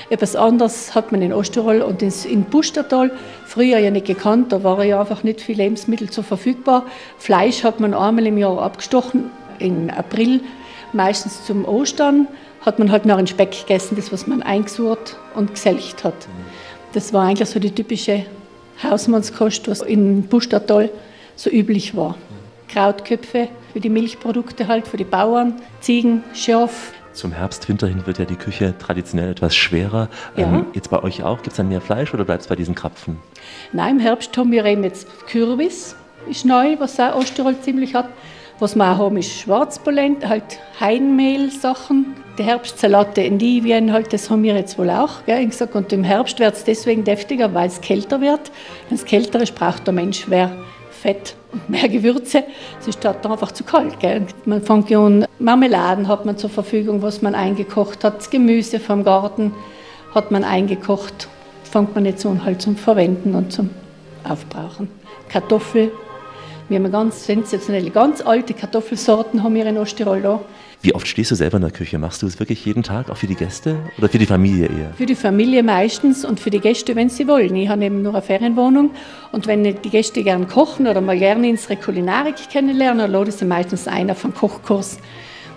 Etwas anderes hat man in Osttirol und in Bustertal früher ja nicht gekannt, da waren ja einfach nicht viele Lebensmittel so verfügbar. Fleisch hat man einmal im Jahr abgestochen, im April, meistens zum Ostern, hat man halt noch einen Speck gegessen, das was man eingesucht und geselcht hat. Das war eigentlich so die typische Hausmannskost, was in Bustertal so üblich war. Krautköpfe für die Milchprodukte halt, für die Bauern, Ziegen, Schaf. Zum Herbst, Winter hin wird ja die Küche traditionell etwas schwerer. Ja. Ähm, jetzt bei euch auch? Gibt es dann mehr Fleisch oder bleibt es bei diesen Krapfen? Nein, im Herbst haben wir eben jetzt Kürbis, ist neu, was auch Osttirol ziemlich hat. Was wir auch haben, ist Schwarzpolent, halt Heidenmehl-Sachen. Die Herbstsalate in Livien, halt, das haben wir jetzt wohl auch. Gell? Ich gesagt, und im Herbst wird es deswegen deftiger, weil es kälter wird. Wenn es kälter ist, braucht der Mensch mehr Fett und mehr Gewürze. Es ist dort einfach zu kalt. Gell? Man fängt an, Marmeladen hat man zur Verfügung, was man eingekocht hat. Das Gemüse vom Garten hat man eingekocht. Fängt man jetzt an halt zum Verwenden und zum Aufbrauchen. Kartoffel. Wir haben ganz sensationelle, ganz alte Kartoffelsorten haben wir in Osttirol da. Wie oft stehst du selber in der Küche? Machst du es wirklich jeden Tag, auch für die Gäste oder für die Familie eher? Für die Familie meistens und für die Gäste, wenn sie wollen. Ich habe eben nur eine Ferienwohnung und wenn die Gäste gern kochen oder mal gerne unsere Kulinarik kennenlernen, dann lade ich sie meistens ein auf einen Kochkurs.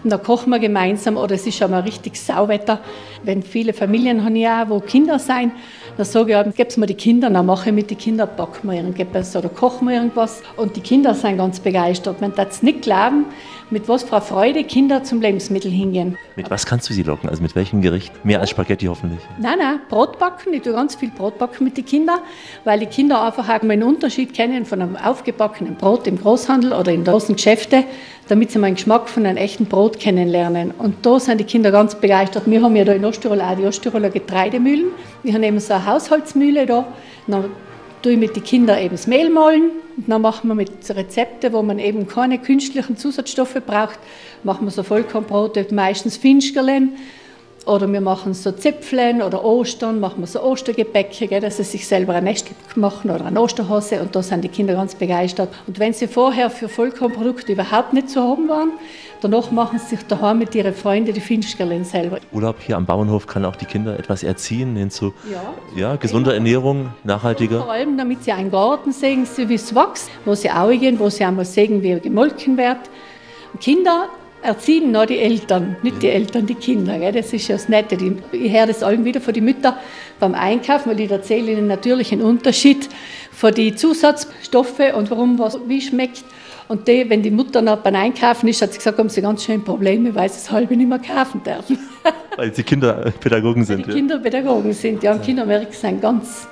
Und da kochen wir gemeinsam oder es ist schon mal richtig Sauwetter. Wenn viele Familien haben ja, wo Kinder sein, dann sage ich, gib's mir die Kinder, dann mache ich mit den Kindern, backen wir irgendetwas oder kochen wir irgendwas. Und die Kinder sind ganz begeistert. Man darf es nicht glauben, mit was einer Freude Kinder zum Lebensmittel hingehen. Mit was kannst du sie locken? Also mit welchem Gericht? Mehr als Spaghetti hoffentlich. Nein, nein, Brot backen. Ich tue ganz viel Brot backen mit den Kindern, weil die Kinder einfach auch mal einen Unterschied kennen von einem aufgebackenen Brot im Großhandel oder in großen Geschäften, damit sie mal den Geschmack von einem echten Brot kennenlernen. Und da sind die Kinder ganz begeistert. Wir haben ja da in Osttirol auch die Osttiroler Getreidemühlen. Wir haben eben so eine Haushaltsmühle da. Dann tue ich mit den Kindern eben das Mehl mahlen. Und dann machen wir mit Rezepten, wo man eben keine künstlichen Zusatzstoffe braucht, machen wir so Vollkornbrote, meistens Finchgerlen. Oder wir machen so Zipfeln oder Ostern, machen wir so Ostergebäcke, gell, dass sie sich selber ein Nest machen oder eine Osterhose und da sind die Kinder ganz begeistert. Und wenn sie vorher für Vollkornprodukte überhaupt nicht zu haben waren, danach machen sie sich daheim mit ihren Freunden die Finchgerlen selber. Urlaub hier am Bauernhof kann auch die Kinder etwas erziehen hin zu Ja. ja, gesunder Ernährung, Vor nachhaltiger. allem, damit sie einen Garten sehen, so wie es wächst, wo sie auch gehen, wo sie einmal sehen, wie er gemolken wird. Und Kinder erziehen noch die Eltern, nicht die Eltern, die Kinder. Gell? Das ist ja das Nette. Ich höre das allem wieder von den Müttern beim Einkaufen, weil ich erzähle ihnen natürlich einen Unterschied von den Zusatzstoffen und warum was wie schmeckt. Und die, wenn die Mutter noch beim Einkaufen ist, hat sie gesagt, haben sie ganz schön Probleme, weil sie das halbe nicht mehr kaufen dürfen. Weil sie Kinderpädagogen sind. Die ja. Kinderpädagogen sind, ja, und Kinderwerk sind ganz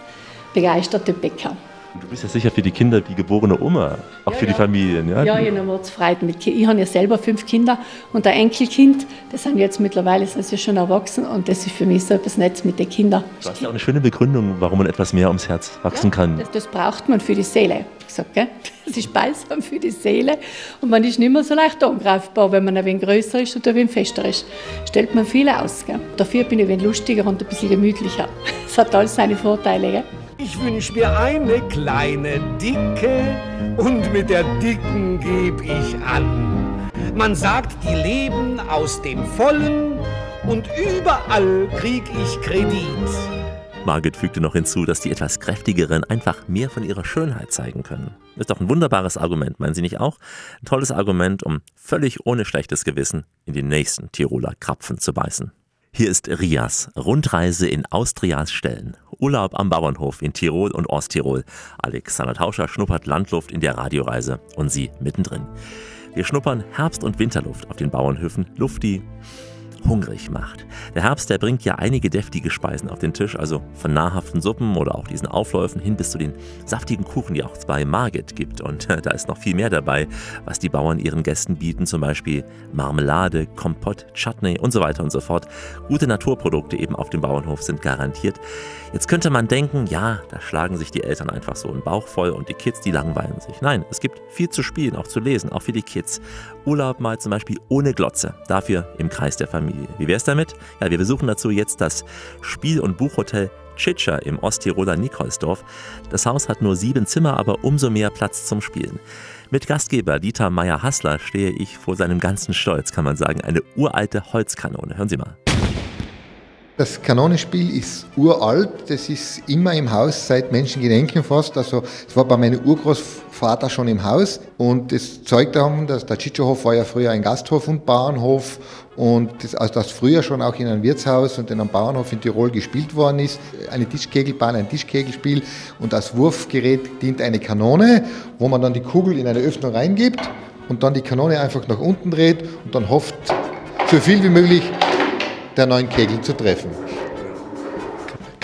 begeisterte Bäcker. Du bist ja sicher für die Kinder die geborene Oma, auch für die Familien. Ja, Ja, ich habe mir gefreut mit Ki- Ich habe ja selber fünf Kinder und ein Enkelkind. Das sind jetzt mittlerweile sind sie schon erwachsen und das ist für mich so etwas Netz mit den Kindern. Du hast ja auch eine schöne Begründung, warum man etwas mehr ums Herz wachsen kann. Das, das braucht man für die Seele. Gesagt, gell? Das ist balsam für die Seele und man ist nicht mehr so leicht angreifbar, wenn man ein wenig größer ist oder ein wenig fester ist. Stellt man viel aus. Gell? Dafür bin ich ein wenig lustiger und ein bisschen gemütlicher. Es hat alles seine Vorteile. Gell? Ich wünsch mir eine kleine Dicke und mit der Dicken geb ich an. Man sagt, die leben aus dem Vollen und überall krieg ich Kredit. Margit fügte noch hinzu, dass die etwas kräftigeren einfach mehr von ihrer Schönheit zeigen können. Ist doch ein wunderbares Argument, meinen Sie nicht auch? Ein tolles Argument, um völlig ohne schlechtes Gewissen in den nächsten Tiroler Krapfen zu beißen. Hier ist Rias, Rundreise in Austrias Stellen. Urlaub am Bauernhof in Tirol und Osttirol. Alexander Tauscher schnuppert Landluft in der Radioreise und Sie mittendrin. Wir schnuppern Herbst- und Winterluft auf den Bauernhöfen, Luft, die hungrig macht. Der Herbst, der bringt ja einige deftige Speisen auf den Tisch, also von nahrhaften Suppen oder auch diesen Aufläufen hin bis zu den saftigen Kuchen, die auch bei Margit gibt. Und da ist noch viel mehr dabei, was die Bauern ihren Gästen bieten, zum Beispiel Marmelade, Kompott, Chutney und so weiter und so fort. Gute Naturprodukte eben auf dem Bauernhof sind garantiert. Jetzt könnte man denken, ja, da schlagen sich die Eltern einfach so einen Bauch voll und die Kids, die langweilen sich. Nein, es gibt viel zu spielen, auch zu lesen, auch für die Kids. Urlaub mal zum Beispiel ohne Glotze, dafür im Kreis der Familie. Wie wär's damit? Ja, wir besuchen dazu jetzt das Spiel- und Buchhotel Tschitscher im Osttiroler Nikolsdorf. Das Haus hat nur sieben Zimmer, aber umso mehr Platz zum Spielen. Mit Gastgeber Dieter Meyer-Hassler stehe ich vor seinem ganzen Stolz, kann man sagen, eine uralte Holzkanone. Hören Sie mal. Das Kanonenspiel ist uralt, das ist immer im Haus seit Menschengedenken fast. Also es war bei meinem Urgroßvater schon im Haus und das zeugt davon, dass der Tschitscherhof war ja früher ein Gasthof und Bauernhof und das, also dass früher schon auch in einem Wirtshaus und in einem Bauernhof in Tirol gespielt worden ist. Eine Tischkegelbahn, ein Tischkegelspiel und als Wurfgerät dient eine Kanone, wo man dann die Kugel in eine Öffnung reingibt und dann die Kanone einfach nach unten dreht und dann hofft, so viel wie möglich der neuen Kegel zu treffen.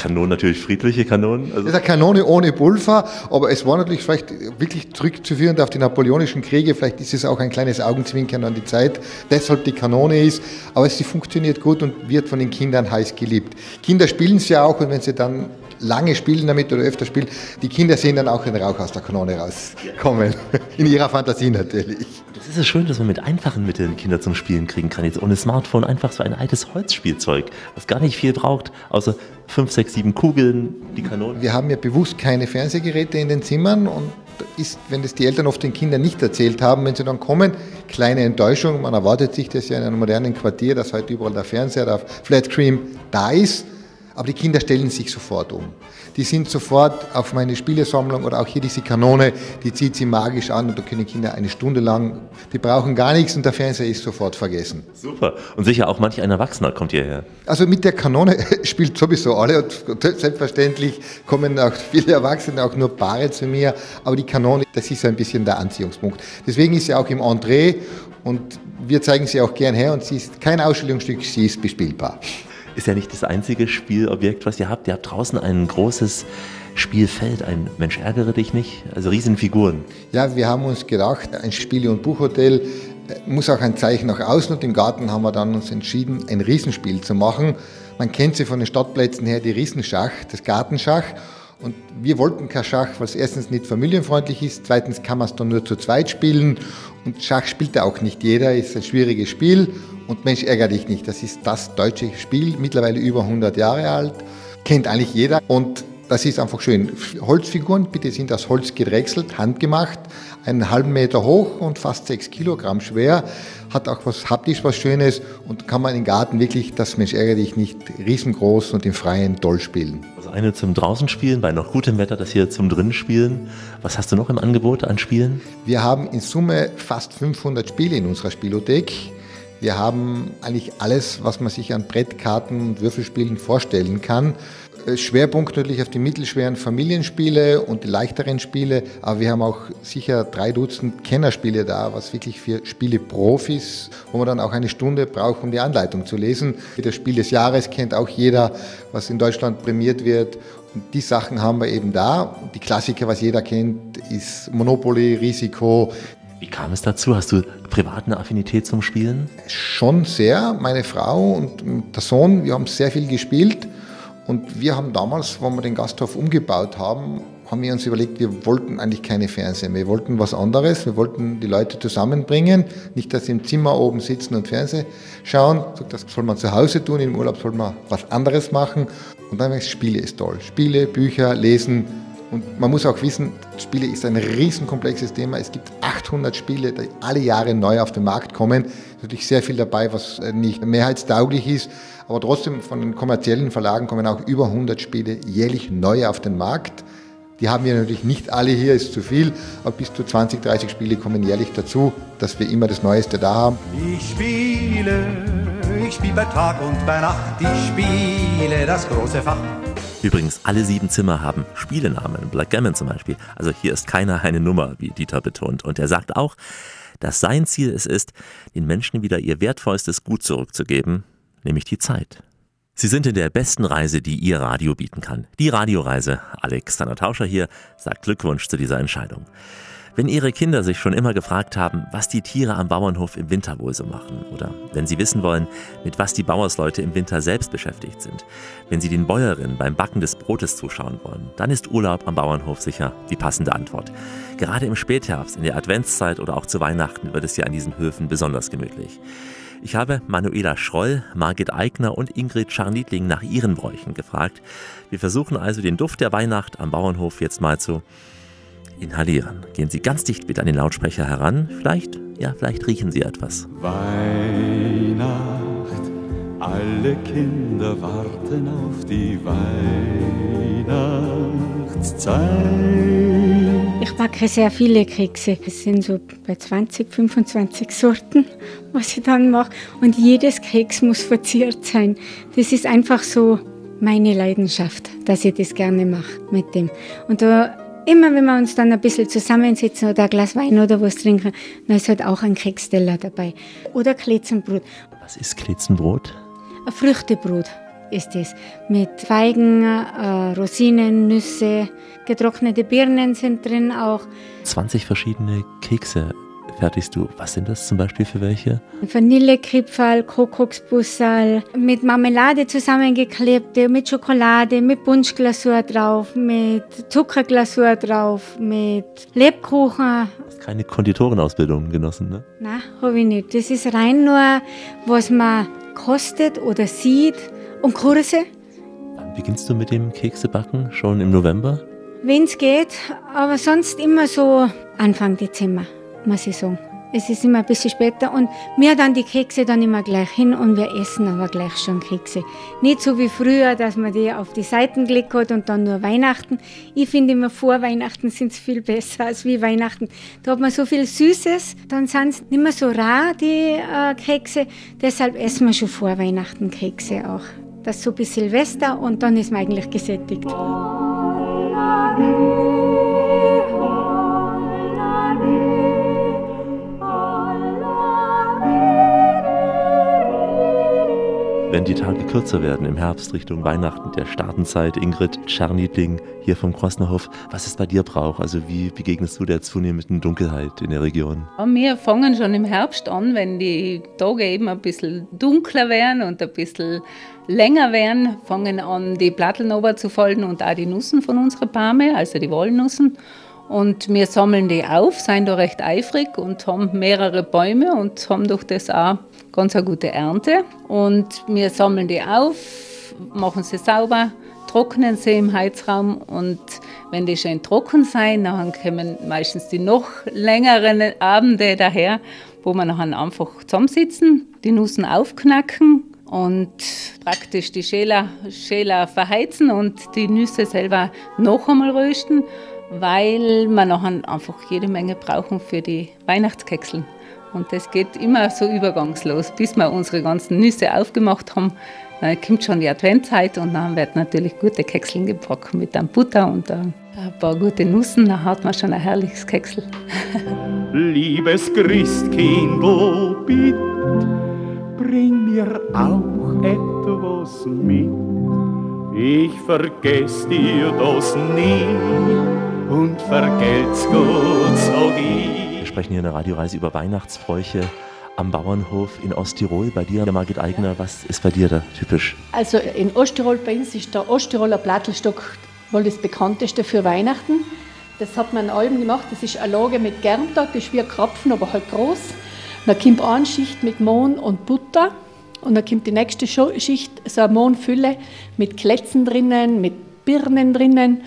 Kanonen, natürlich friedliche Kanonen. Also Das ist eine Kanone ohne Pulver, aber es war natürlich vielleicht wirklich zurückzuführen auf die napoleonischen Kriege. Vielleicht ist es auch ein kleines Augenzwinkern an die Zeit, deshalb die Kanone ist. Aber sie funktioniert gut und wird von den Kindern heiß geliebt. Kinder spielen sie auch und wenn sie dann lange spielen damit oder öfter spielen, die Kinder sehen dann auch den Rauch aus der Kanone rauskommen. In ihrer Fantasie natürlich. Das ist es schön, dass man mit einfachen Mitteln Kinder zum Spielen kriegen kann. Jetzt ohne Smartphone einfach so ein altes Holzspielzeug, was gar nicht viel braucht, außer fünf, sechs, sieben Kugeln, die Kanonen. Wir haben ja bewusst keine Fernsehgeräte in den Zimmern und ist, wenn das die Eltern oft den Kindern nicht erzählt haben, wenn sie dann kommen, kleine Enttäuschung. Man erwartet sich das ja in einem modernen Quartier, dass heute überall der Fernseher, der Flatscreen da ist. Aber die Kinder stellen sich sofort um. Die sind sofort auf meine Spielesammlung oder auch hier diese Kanone, die zieht sie magisch an und da können Kinder eine Stunde lang, die brauchen gar nichts und der Fernseher ist sofort vergessen. Super. Und sicher auch manch ein Erwachsener kommt hierher. Also mit der Kanone spielt sowieso alle und selbstverständlich kommen auch viele Erwachsene, auch nur Paare zu mir. Aber die Kanone, das ist so ein bisschen der Anziehungspunkt. Deswegen ist sie auch im Entree und wir zeigen sie auch gern her und sie ist kein Ausstellungsstück, sie ist bespielbar. Ist ja nicht das einzige Spielobjekt, was ihr habt. Ihr habt draußen ein großes Spielfeld, ein Mensch ärgere dich nicht, also Riesenfiguren. Ja, wir haben uns gedacht, ein Spiele- und Buchhotel äh, muss auch ein Zeichen nach außen und im Garten haben wir dann uns entschieden, ein Riesenspiel zu machen. Man kennt sie von den Stadtplätzen her, die Riesenschach, das Gartenschach. Und wir wollten kein Schach, weil es erstens nicht familienfreundlich ist, zweitens kann man es dann nur zu zweit spielen. Und Schach spielt ja auch nicht jeder, ist ein schwieriges Spiel. Und Mensch ärgere dich nicht, das ist das deutsche Spiel, mittlerweile über 100 Jahre alt, kennt eigentlich jeder. Und das ist einfach schön. Holzfiguren, bitte sind aus Holz gedrechselt, handgemacht, einen halben Meter hoch und fast sechs Kilogramm schwer, hat auch was haptisch was Schönes und kann man im Garten wirklich, das Mensch ärgere dich nicht, riesengroß und im Freien toll spielen. Also eine zum draußen spielen, bei noch gutem Wetter, das hier zum drinnen spielen. Was hast du noch im Angebot an Spielen? Wir haben in Summe fast 500 Spiele in unserer Spielothek. Wir haben eigentlich alles, was man sich an Brettkarten und Würfelspielen vorstellen kann. Äh, Schwerpunkt natürlich auf die mittelschweren Familienspiele und die leichteren Spiele, aber wir haben auch sicher drei Dutzend Kennerspiele da, was wirklich für Spieleprofis, wo man dann auch eine Stunde braucht, um die Anleitung zu lesen. Das Spiel des Jahres kennt auch jeder, was in Deutschland prämiert wird. Und die Sachen haben wir eben da. Die Klassiker, was jeder kennt, ist Monopoly, Risiko. Wie kam es dazu? Hast du privat eine Affinität zum Spielen? Schon sehr. Meine Frau und der Sohn, wir haben sehr viel gespielt. Und wir haben damals, wenn wir den Gasthof umgebaut haben, haben wir uns überlegt, wir wollten eigentlich keine Fernseher. Wir wollten was anderes. Wir wollten die Leute zusammenbringen. Nicht, dass sie im Zimmer oben sitzen und Fernsehen schauen. Das soll man zu Hause tun. Im Urlaub soll man was anderes machen. Und dann habe ich Spiele ist toll. Spiele, Bücher, Lesen. Und man muss auch wissen, Spiele ist ein riesenkomplexes Thema. Es gibt 800 Spiele, die alle Jahre neu auf den Markt kommen. Natürlich sehr viel dabei, was nicht mehrheitstauglich ist. Aber trotzdem von den kommerziellen Verlagen kommen auch über 100 Spiele jährlich neu auf den Markt. Die haben wir natürlich nicht alle hier, ist zu viel, aber bis zu 20, 30 Spiele kommen jährlich dazu, dass wir immer das Neueste da haben. Ich spiele, ich spiele bei Tag und bei Nacht, ich spiele das große Fach. Übrigens, alle sieben Zimmer haben Spielenamen, Blackgammon zum Beispiel. Also hier ist keiner eine Nummer, wie Dieter betont. Und er sagt auch, dass sein Ziel es ist, den Menschen wieder ihr wertvollstes Gut zurückzugeben, nämlich die Zeit. Sie sind in der besten Reise, die Ihr Radio bieten kann. Die Radioreise. Alexander Tauscher hier sagt Glückwunsch zu dieser Entscheidung. Wenn Ihre Kinder sich schon immer gefragt haben, was die Tiere am Bauernhof im Winter wohl so machen, oder wenn Sie wissen wollen, mit was die Bauersleute im Winter selbst beschäftigt sind, wenn Sie den Bäuerinnen beim Backen des Brotes zuschauen wollen, dann ist Urlaub am Bauernhof sicher die passende Antwort. Gerade im Spätherbst, in der Adventszeit oder auch zu Weihnachten wird es ja an diesen Höfen besonders gemütlich. Ich habe Manuela Schroll, Margit Eigner und Ingrid Scharniedling nach ihren Bräuchen gefragt. Wir versuchen also den Duft der Weihnacht am Bauernhof jetzt mal zu inhalieren. Gehen Sie ganz dicht mit an den Lautsprecher heran. Vielleicht, ja, vielleicht riechen Sie etwas. Weihnacht, alle Kinder warten auf die Weihnachtszeit. Ich backe sehr viele Kekse. Es sind so bei 20, 25 Sorten, was ich dann mache. Und jedes Keks muss verziert sein. Das ist einfach so meine Leidenschaft, dass ich das gerne mache mit dem. Und da Immer wenn wir uns dann ein bisschen zusammensitzen oder ein Glas Wein oder was trinken, dann ist halt auch ein Keksteller dabei. Oder Kletzenbrot. Was ist Kletzenbrot? Ein Früchtebrot ist es. Mit Feigen, äh, Rosinen, Nüsse, getrocknete Birnen sind drin auch. 20 verschiedene Kekse fertigst du. Was sind das zum Beispiel für welche? Vanillekipferl, Kokoksbussal, mit Marmelade zusammengeklebte, mit Schokolade, mit Punschglasur drauf, mit Zuckerglasur drauf, mit Lebkuchen. Du hast keine Konditorenausbildung genossen, ne? Nein, habe ich nicht. Das ist rein nur, was man kostet oder sieht und Kurse. Wann beginnst du mit dem Keksebacken? Schon im November? Wenn es geht, aber sonst immer so Anfang Dezember muss ich sagen. Es ist immer ein bisschen später und wir dann die Kekse dann immer gleich hin und wir essen aber gleich schon Kekse. Nicht so wie früher, dass man die auf die Seiten gelegt hat und dann nur Weihnachten. Ich finde immer vor Weihnachten sind es viel besser als wie Weihnachten. Da hat man so viel Süßes, dann sind sie nicht mehr so rar, die äh, Kekse. Deshalb essen wir schon vor Weihnachten Kekse auch. Das so bis Silvester und dann ist man eigentlich gesättigt. Wenn die Tage kürzer werden im Herbst Richtung Weihnachten, der Startenzeit, Ingrid Scharniedling hier vom Krosnerhof, was ist bei dir Brauch? Also wie begegnest du der zunehmenden Dunkelheit in der Region? Wir fangen schon im Herbst an, wenn die Tage eben ein bisschen dunkler werden und ein bisschen länger werden, fangen an, die Platteln zu fallen und auch die Nussen von unserer Palme, also die Walnussen. Und wir sammeln die auf, sind da recht eifrig und haben mehrere Bäume und haben durch das auch ganz eine gute Ernte. Und wir sammeln die auf, machen sie sauber, trocknen sie im Heizraum und wenn die schön trocken sind, dann kommen meistens die noch längeren Abende daher, wo wir dann einfach zusammensitzen, die Nussen aufknacken und praktisch die Schäler, Schäler verheizen und die Nüsse selber noch einmal rösten weil wir nachher einfach jede Menge brauchen für die Weihnachtskekseln. Und das geht immer so übergangslos, bis wir unsere ganzen Nüsse aufgemacht haben. Dann kommt schon die Adventzeit und dann wird natürlich gute Kekseln gebacken mit einem Butter und ein paar gute Nüssen. Dann hat man schon ein herrliches Keksel. Liebes Christkindl, bitt, bring mir auch etwas mit. Ich vergess dir das nie und vergelt's gut, sag ich. Wir sprechen hier in der Radioreise über Weihnachtsbräuche am Bauernhof in Osttirol. Bei dir, Margit Eigner, was ist bei dir da typisch? Also in Osttirol bei uns ist der Osttiroler Plattelstock wohl das bekannteste für Weihnachten. Das hat man in Alben gemacht. Das ist eine Lage mit Germtag, das ist wie ein Krapfen, aber halt groß. Dann kommt eine Schicht mit Mohn und Butter. Und dann kommt die nächste Schicht, so eine Mohnfülle mit Klätzen drinnen, mit Birnen drinnen.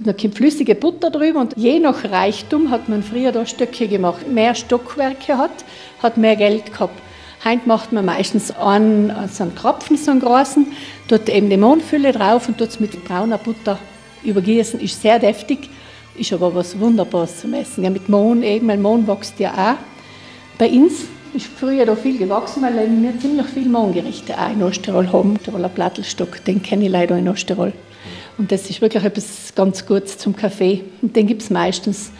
Dann kommt flüssige Butter drüber. Und je nach Reichtum hat man früher da Stöcke gemacht. Mehr Stockwerke hat, hat mehr Geld gehabt. Heute macht man meistens einen, so einen Krapfen, so einen großen, tut eben die Mohnfülle drauf und tut es mit brauner Butter übergießen. Ist sehr deftig, ist aber was Wunderbares zum Essen. Ja, mit Mohn eben, weil Mohn wächst ja auch. Bei uns ist früher da viel gewachsen, weil wir ziemlich viele Mohngerichte auch in Osttirol haben. Tiroler Plattelstock, den kenne ich leider in Osttirol. Und das ist wirklich etwas ganz Gutes zum Kaffee. Und den gibt es meistens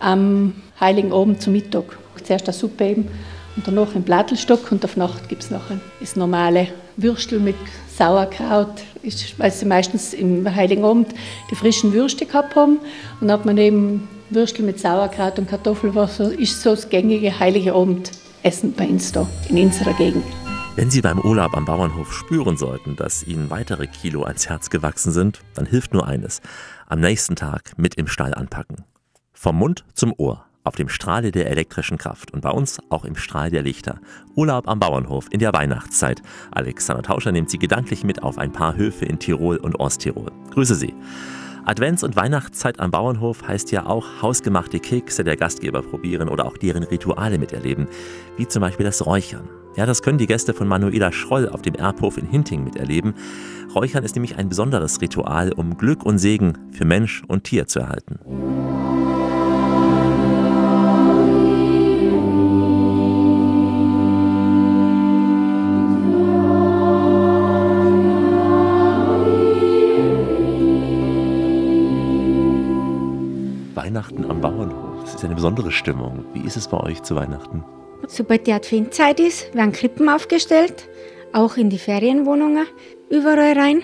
am Heiligen Abend zum Mittag. Zuerst eine Suppe eben und danach einen Plattelstock und auf Nacht gibt es nachher das normale Würstel mit Sauerkraut. Ist, weil sie meistens im Heiligen Abend die frischen Würste gehabt haben. Und dann hat man eben Würstel mit Sauerkraut und Kartoffelwasser. Ist so das gängige Heilige Abendessen bei uns da in unserer Gegend. Wenn Sie beim Urlaub am Bauernhof spüren sollten, dass Ihnen weitere Kilo ans Herz gewachsen sind, dann hilft nur eines. Am nächsten Tag mit im Stall anpacken. Vom Mund zum Ohr. Auf dem Strahle der elektrischen Kraft und bei uns auch im Strahl der Lichter. Urlaub am Bauernhof in der Weihnachtszeit. Alexander Tauscher nimmt Sie gedanklich mit auf ein paar Höfe in Tirol und Osttirol. Grüße Sie. Advents- und Weihnachtszeit am Bauernhof heißt ja auch hausgemachte Kekse der Gastgeber probieren oder auch deren Rituale miterleben, wie zum Beispiel das Räuchern. Ja, das können die Gäste von Manuela Schroll auf dem Erbhof in Hinting miterleben. Räuchern ist nämlich ein besonderes Ritual, um Glück und Segen für Mensch und Tier zu erhalten. Weihnachten am Bauernhof, das ist eine besondere Stimmung. Wie ist es bei euch zu Weihnachten? Sobald die Adventzeit ist, werden Krippen aufgestellt, auch in die Ferienwohnungen, überall rein.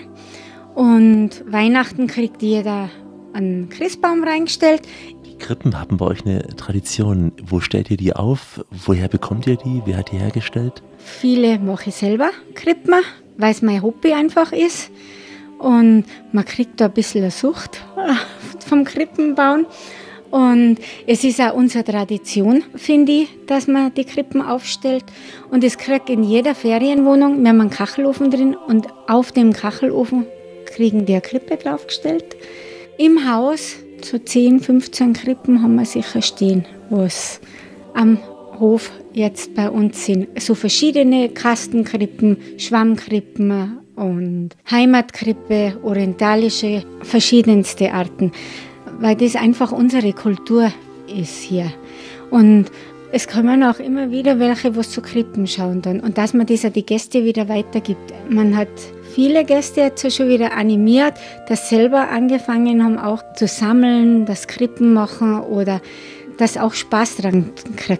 Und Weihnachten kriegt jeder einen Christbaum reingestellt. Die Krippen haben bei euch eine Tradition. Wo stellt ihr die auf? Woher bekommt ihr die? Wer hat die hergestellt? Viele mache ich selber, Krippen, weil es mein Hobby einfach ist. Und man kriegt da ein bisschen eine Sucht vom Krippenbauen. Und es ist auch unsere Tradition, finde ich, dass man die Krippen aufstellt. Und es kriegt in jeder Ferienwohnung, wir haben einen Kachelofen drin und auf dem Kachelofen kriegen die eine Krippe draufgestellt. Im Haus, so 10, 15 Krippen haben wir sicher stehen, was am Hof jetzt bei uns sind. So verschiedene Kastenkrippen, Schwammkrippen und Heimatkrippe, orientalische, verschiedenste Arten, weil das einfach unsere Kultur ist hier. Und es kommen auch immer wieder welche, was zu Krippen schauen dann. Und dass man das an die Gäste wieder weitergibt. Man hat viele Gäste jetzt schon wieder animiert, dass selber angefangen haben, auch zu sammeln, das Krippen machen oder dass auch Spaß dran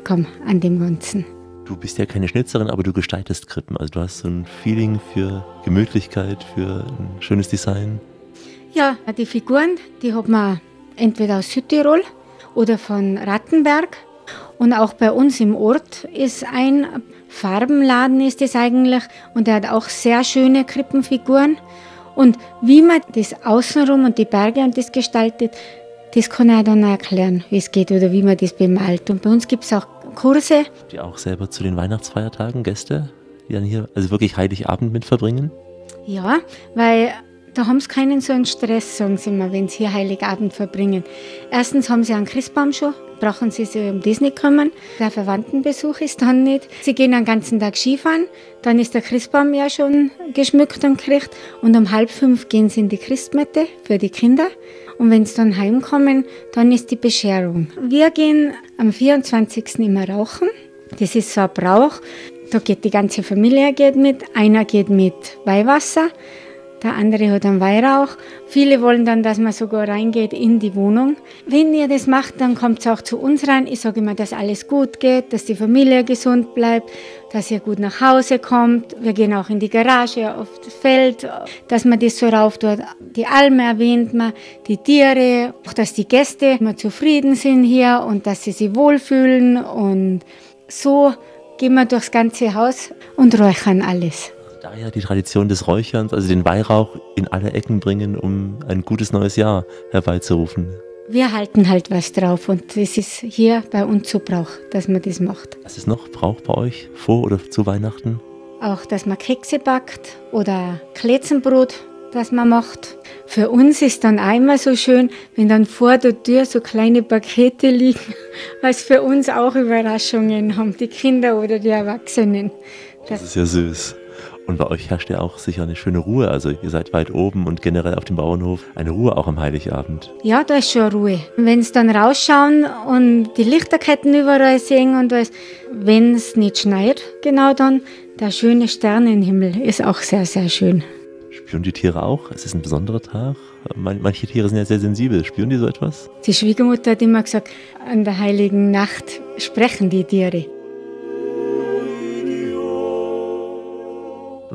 haben an dem Ganzen. Du bist ja keine Schnitzerin, aber du gestaltest Krippen. Also du hast so ein Feeling für Gemütlichkeit, für ein schönes Design. Ja, die Figuren, die hat man entweder aus Südtirol oder von Rattenberg. Und auch bei uns im Ort ist ein Farbenladen ist es eigentlich und der hat auch sehr schöne Krippenfiguren. Und wie man das außenrum und die Berge und das gestaltet, das kann er dann erklären, wie es geht oder wie man das bemalt. Und bei uns gibt es auch Kurse. Ihr auch selber zu den Weihnachtsfeiertagen Gäste, die dann hier also wirklich Heiligabend mit verbringen? Ja, weil da haben sie keinen so einen Stress, sagen sie immer, wenn sie hier Heiligabend verbringen. Erstens haben sie einen Christbaum schon, brauchen sie sich um das nicht kümmern. Der Verwandtenbesuch ist dann nicht. Sie gehen den ganzen Tag Skifahren, dann ist der Christbaum ja schon geschmückt und gekriegt. Und um halb fünf gehen sie in die Christmette für die Kinder. Und wenn sie dann heimkommen, dann ist die Bescherung. Wir gehen am 24. immer rauchen. Das ist so ein Brauch. Da geht die ganze Familie geht mit. Einer geht mit Weihwasser, der andere hat einen Weihrauch. Viele wollen dann, dass man sogar reingeht in die Wohnung. Wenn ihr das macht, dann kommt es auch zu uns rein. Ich sage immer, dass alles gut geht, dass die Familie gesund bleibt, dass ihr gut nach Hause kommt. Wir gehen auch in die Garage, auf das Feld, dass man das so rauf tut. Die Alme erwähnt man, die Tiere, auch dass die Gäste immer zufrieden sind hier und dass sie sich wohlfühlen. Und so gehen wir durchs ganze Haus und räuchern alles. Daher die Tradition des Räucherns, also den Weihrauch in alle Ecken bringen, um ein gutes neues Jahr herbeizurufen. Wir halten halt was drauf und es ist hier bei uns so Brauch, dass man das macht. Was ist noch Brauch bei euch vor oder zu Weihnachten? Auch, dass man Kekse backt oder Kletzenbrot, das man macht. Für uns ist dann einmal so schön, wenn dann vor der Tür so kleine Pakete liegen, was für uns auch Überraschungen haben, die Kinder oder die Erwachsenen. Das ist ja süß. Und bei euch herrscht ja auch sicher eine schöne Ruhe. Also ihr seid weit oben und generell auf dem Bauernhof eine Ruhe auch am Heiligabend. Ja, da ist schon Ruhe. Wenn es dann rausschauen und die Lichterketten überall sehen und wenn es nicht schneit, genau dann, der schöne Sternenhimmel ist auch sehr, sehr schön. Spüren die Tiere auch? Es ist ein besonderer Tag. Manche Tiere sind ja sehr sensibel. Spüren die so etwas? Die Schwiegermutter hat immer gesagt, an der heiligen Nacht sprechen die Tiere.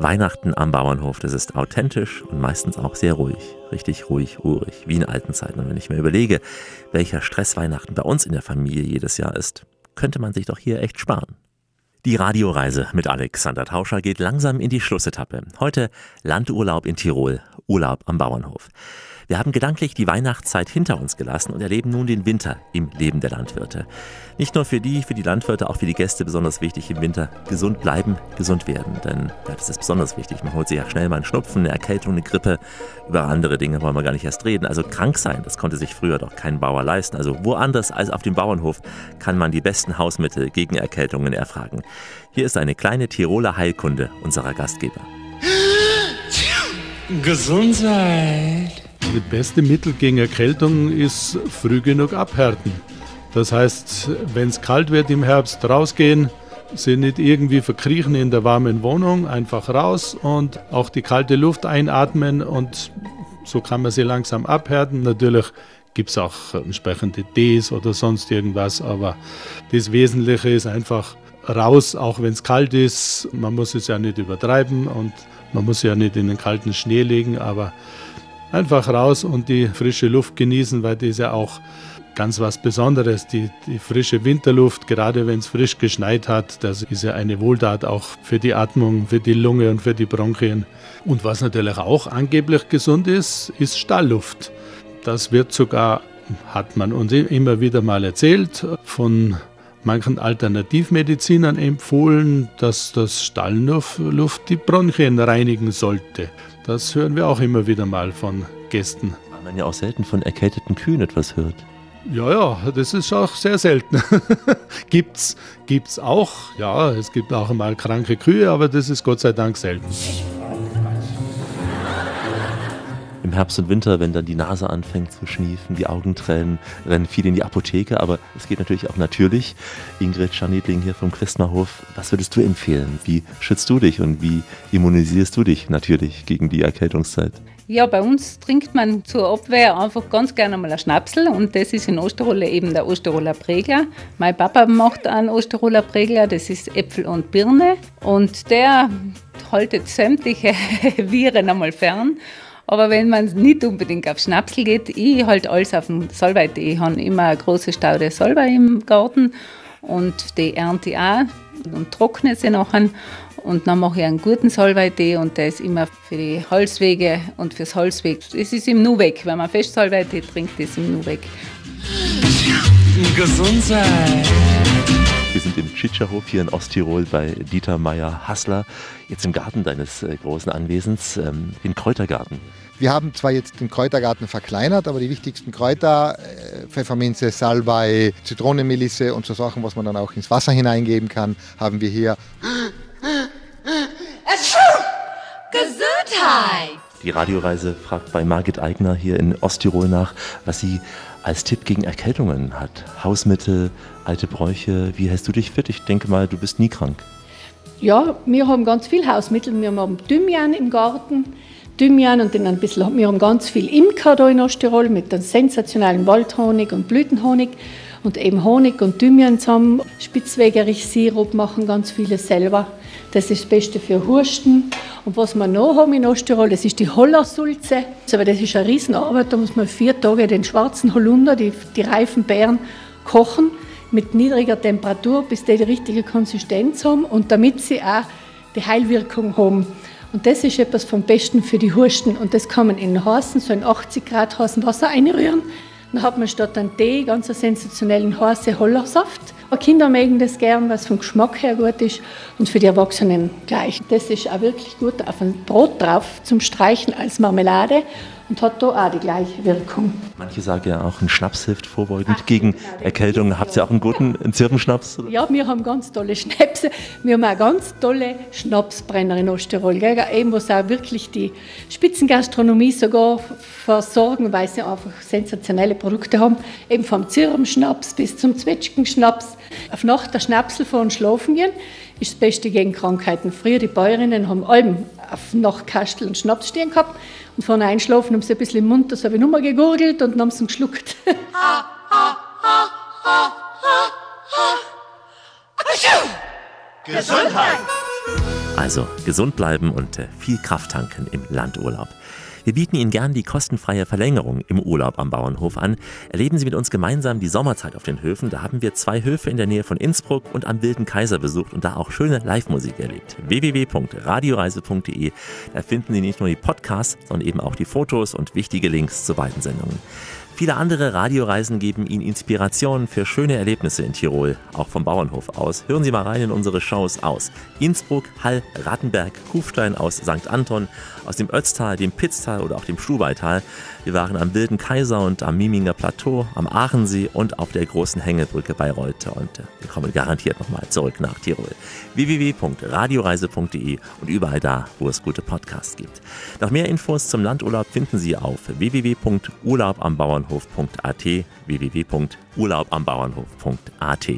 Weihnachten am Bauernhof, das ist authentisch und meistens auch sehr ruhig. Richtig ruhig, urig, wie in alten Zeiten. Und wenn ich mir überlege, welcher Stress Weihnachten bei uns in der Familie jedes Jahr ist, könnte man sich doch hier echt sparen. Die Radioreise mit Alexander Tauscher geht langsam in die Schlussetappe. Heute Landurlaub in Tirol, Urlaub am Bauernhof. Wir haben gedanklich die Weihnachtszeit hinter uns gelassen und erleben nun den Winter im Leben der Landwirte. Nicht nur für die, für die Landwirte, auch für die Gäste besonders wichtig im Winter. Gesund bleiben, gesund werden. Denn ja, das ist besonders wichtig. Man holt sich ja schnell mal einen Schnupfen, eine Erkältung, eine Grippe. Über andere Dinge wollen wir gar nicht erst reden. Also krank sein, das konnte sich früher doch kein Bauer leisten. Also woanders als auf dem Bauernhof kann man die besten Hausmittel gegen Erkältungen erfragen. Hier ist eine kleine Tiroler Heilkunde unserer Gastgeber. Gesundheit. Das beste Mittel gegen Erkältung ist früh genug abhärten. Das heißt, wenn es kalt wird im Herbst, rausgehen, sie nicht irgendwie verkriechen in der warmen Wohnung, einfach raus und auch die kalte Luft einatmen und so kann man sie langsam abhärten. Natürlich gibt es auch entsprechende Tees oder sonst irgendwas, aber das Wesentliche ist einfach raus, auch wenn es kalt ist. Man muss es ja nicht übertreiben und man muss ja nicht in den kalten Schnee legen, aber einfach raus und die frische Luft genießen, weil das ja auch ganz was Besonderes. Die, die frische Winterluft, gerade wenn es frisch geschneit hat, das ist ja eine Wohltat auch für die Atmung, für die Lunge und für die Bronchien. Und was natürlich auch angeblich gesund ist, ist Stallluft. Das wird sogar, hat man uns immer wieder mal erzählt, von manchen Alternativmedizinern empfohlen, dass das Stallluft die Bronchien reinigen sollte. Das hören wir auch immer wieder mal von Gästen. Weil man ja auch selten von erkälteten Kühen etwas hört. Ja, ja, das ist auch sehr selten. gibt's, gibt's auch. Ja, es gibt auch mal kranke Kühe, aber das ist Gott sei Dank selten. Im Herbst und Winter, wenn dann die Nase anfängt zu schniefen, die Augen tränen, rennen viele in die Apotheke, aber es geht natürlich auch natürlich. Ingrid Scharniedling hier vom Christnerhof, was würdest du empfehlen? Wie schützt du dich und wie immunisierst du dich natürlich gegen die Erkältungszeit? Ja, bei uns trinkt man zur Abwehr einfach ganz gerne mal ein Schnapsel und das ist in Osterrolle eben der Osterroller Prägler. Mein Papa macht einen Osterroller Prägler, das ist Äpfel und Birne und der haltet sämtliche Viren einmal fern. Aber wenn man nicht unbedingt auf Schnapsel geht, ich halt alles auf dem Salbei-Tee. Ich habe immer eine große Staude Salbei im Garten und die ernte ich auch und trockne sie nachher. Und dann mache ich einen guten Salbeitee und der ist immer für die Halswege und fürs Halsweg. Es ist im Nu weg. Wenn man fest Salbeitee trinkt, ist im Nu weg. Gesundheit. Wir sind im Tschitscherhof hier in Osttirol bei Dieter Meyer-Hassler. Jetzt im Garten deines äh, großen Anwesens, ähm, den Kräutergarten. Wir haben zwar jetzt den Kräutergarten verkleinert, aber die wichtigsten Kräuter, äh, Pfefferminze, Salbei, Zitronenmelisse und so Sachen, was man dann auch ins Wasser hineingeben kann, haben wir hier. Gesundheit! Die Radioreise fragt bei Margit Eigner hier in Osttirol nach, was sie als Tipp gegen Erkältungen hat. Hausmittel, alte Bräuche, wie hältst du dich fit? Ich denke mal, du bist nie krank. Ja, wir haben ganz viel Hausmittel. Wir haben Thymian im Garten, Thymian und dann ein bisschen, wir haben ganz viel Imker da in Osttirol mit einem sensationellen Waldhonig und Blütenhonig und eben Honig und Thymian zusammen. Spitzwegerich-Sirup machen ganz viele selber. Das ist das Beste für Husten. Und was wir noch haben in Osttirol, das ist die Hollersulze. Aber das ist eine Riesenarbeit. Da muss man vier Tage den schwarzen Holunder, die, die reifen Beeren, kochen mit niedriger Temperatur, bis die die richtige Konsistenz haben und damit sie auch die Heilwirkung haben. Und das ist etwas vom Besten für die Husten. Und das kann man in heißen, so in 80 Grad heißen Wasser einrühren. Dann hat man statt einem Tee ganz einen sensationellen heißen Hollersaft. Kinder mögen das gern, was vom Geschmack her gut ist und für die Erwachsenen gleich. Das ist auch wirklich gut auf ein Brot drauf zum Streichen als Marmelade und hat da auch die gleiche Wirkung. Manche sagen ja auch, ein Schnaps hilft vorbeugend gegen Erkältung. Habt ihr auch einen guten einen Zirbenschnaps? Ja, wir haben ganz tolle Schnäpse. Wir haben auch ganz tolle Schnapsbrenner in Osttirol. Gell? Eben, wo sie auch wirklich die Spitzengastronomie sogar versorgen, weil sie einfach sensationelle Produkte haben. Eben vom Zirbenschnaps bis zum Zwetschgenschnaps. Auf Nacht der Schnapsel vor und schlafen gehen ist das Beste gegen Krankheiten. Früher die Bäuerinnen haben allem auf Nachtkastel und Schnaps stehen gehabt und vorne einschlafen haben sie ein bisschen im Mund, das habe ich nur mal gegurgelt und dann haben sie ihn geschluckt. Gesundheit! Also gesund bleiben und äh, viel Kraft tanken im Landurlaub. Wir bieten Ihnen gern die kostenfreie Verlängerung im Urlaub am Bauernhof an. Erleben Sie mit uns gemeinsam die Sommerzeit auf den Höfen. Da haben wir zwei Höfe in der Nähe von Innsbruck und am Wilden Kaiser besucht und da auch schöne Live-Musik erlebt. www.radioreise.de. Da finden Sie nicht nur die Podcasts, sondern eben auch die Fotos und wichtige Links zu beiden Sendungen. Viele andere Radioreisen geben Ihnen Inspiration für schöne Erlebnisse in Tirol, auch vom Bauernhof aus. Hören Sie mal rein in unsere Shows aus Innsbruck, Hall, Rattenberg, Kufstein aus St. Anton, aus dem Ötztal, dem Pitztal oder auch dem Stubaital. Wir waren am Wilden Kaiser und am Miminger Plateau, am Aachensee und auf der großen Hängebrücke bei Reuter. Und äh, wir kommen garantiert nochmal zurück nach Tirol. www.radioreise.de und überall da, wo es gute Podcasts gibt. Noch mehr Infos zum Landurlaub finden Sie auf www.urlaubambauernhof.at www.urlaubambauernhof.at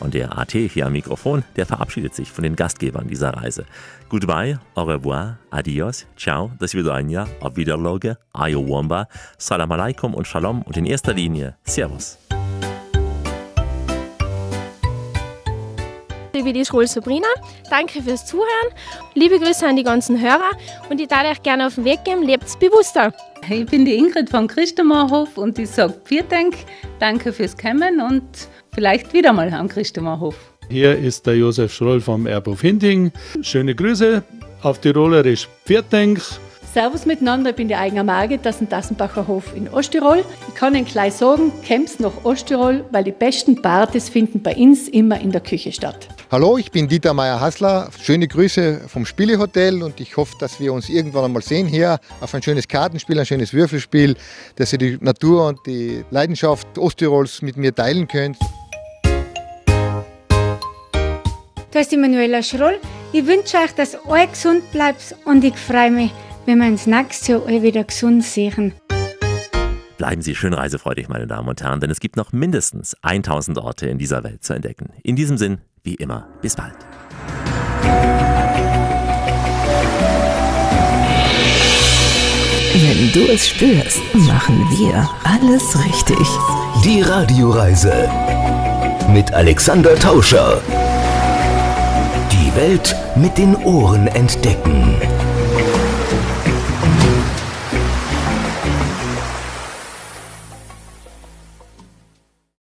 und der AT hier am Mikrofon, der verabschiedet sich von den Gastgebern dieser Reise. Goodbye, au revoir, adios, ciao, das Vidania, auf Wiederloge, ayo womba, salam alaikum und shalom und in erster Linie Servus. Ich bin die Schule Sabrina. Danke fürs Zuhören. Liebe Grüße an die ganzen Hörer und ich darf euch gerne auf den Weg geben. Lebt's bewusster. Ich bin die Ingrid von Christemarhof und ich sage vielen Dank. Danke fürs Kommen und vielleicht wieder mal am Christemarhof. Hier ist der Josef Schroll vom Erbhof Hinding. Schöne Grüße auf Tirolerisch. Viertenk. Servus miteinander, ich bin die eigene Margit, das ist ein Tassenbacher Hof in Osttirol. Ich kann Ihnen gleich sagen, kämpft nach Osttirol, weil die besten Partys finden bei uns immer in der Küche statt. Hallo, ich bin Dieter Meier-Hassler. Schöne Grüße vom Spielehotel und ich hoffe, dass wir uns irgendwann einmal sehen hier auf ein schönes Kartenspiel, ein schönes Würfelspiel, dass ihr die Natur und die Leidenschaft Osttirols mit mir teilen könnt. Da ist die Manuela Schroll. Ich wünsche euch, dass ihr gesund bleibt und ich freue mich, wenn wir uns nächstes Jahr wieder gesund sehen. Bleiben Sie schön reisefreudig, meine Damen und Herren, denn es gibt noch mindestens 1000 Orte in dieser Welt zu entdecken. In diesem Sinn, wie immer, bis bald. Wenn du es spürst, machen wir alles richtig. Die Radioreise mit Alexander Tauscher. Welt mit den Ohren entdecken.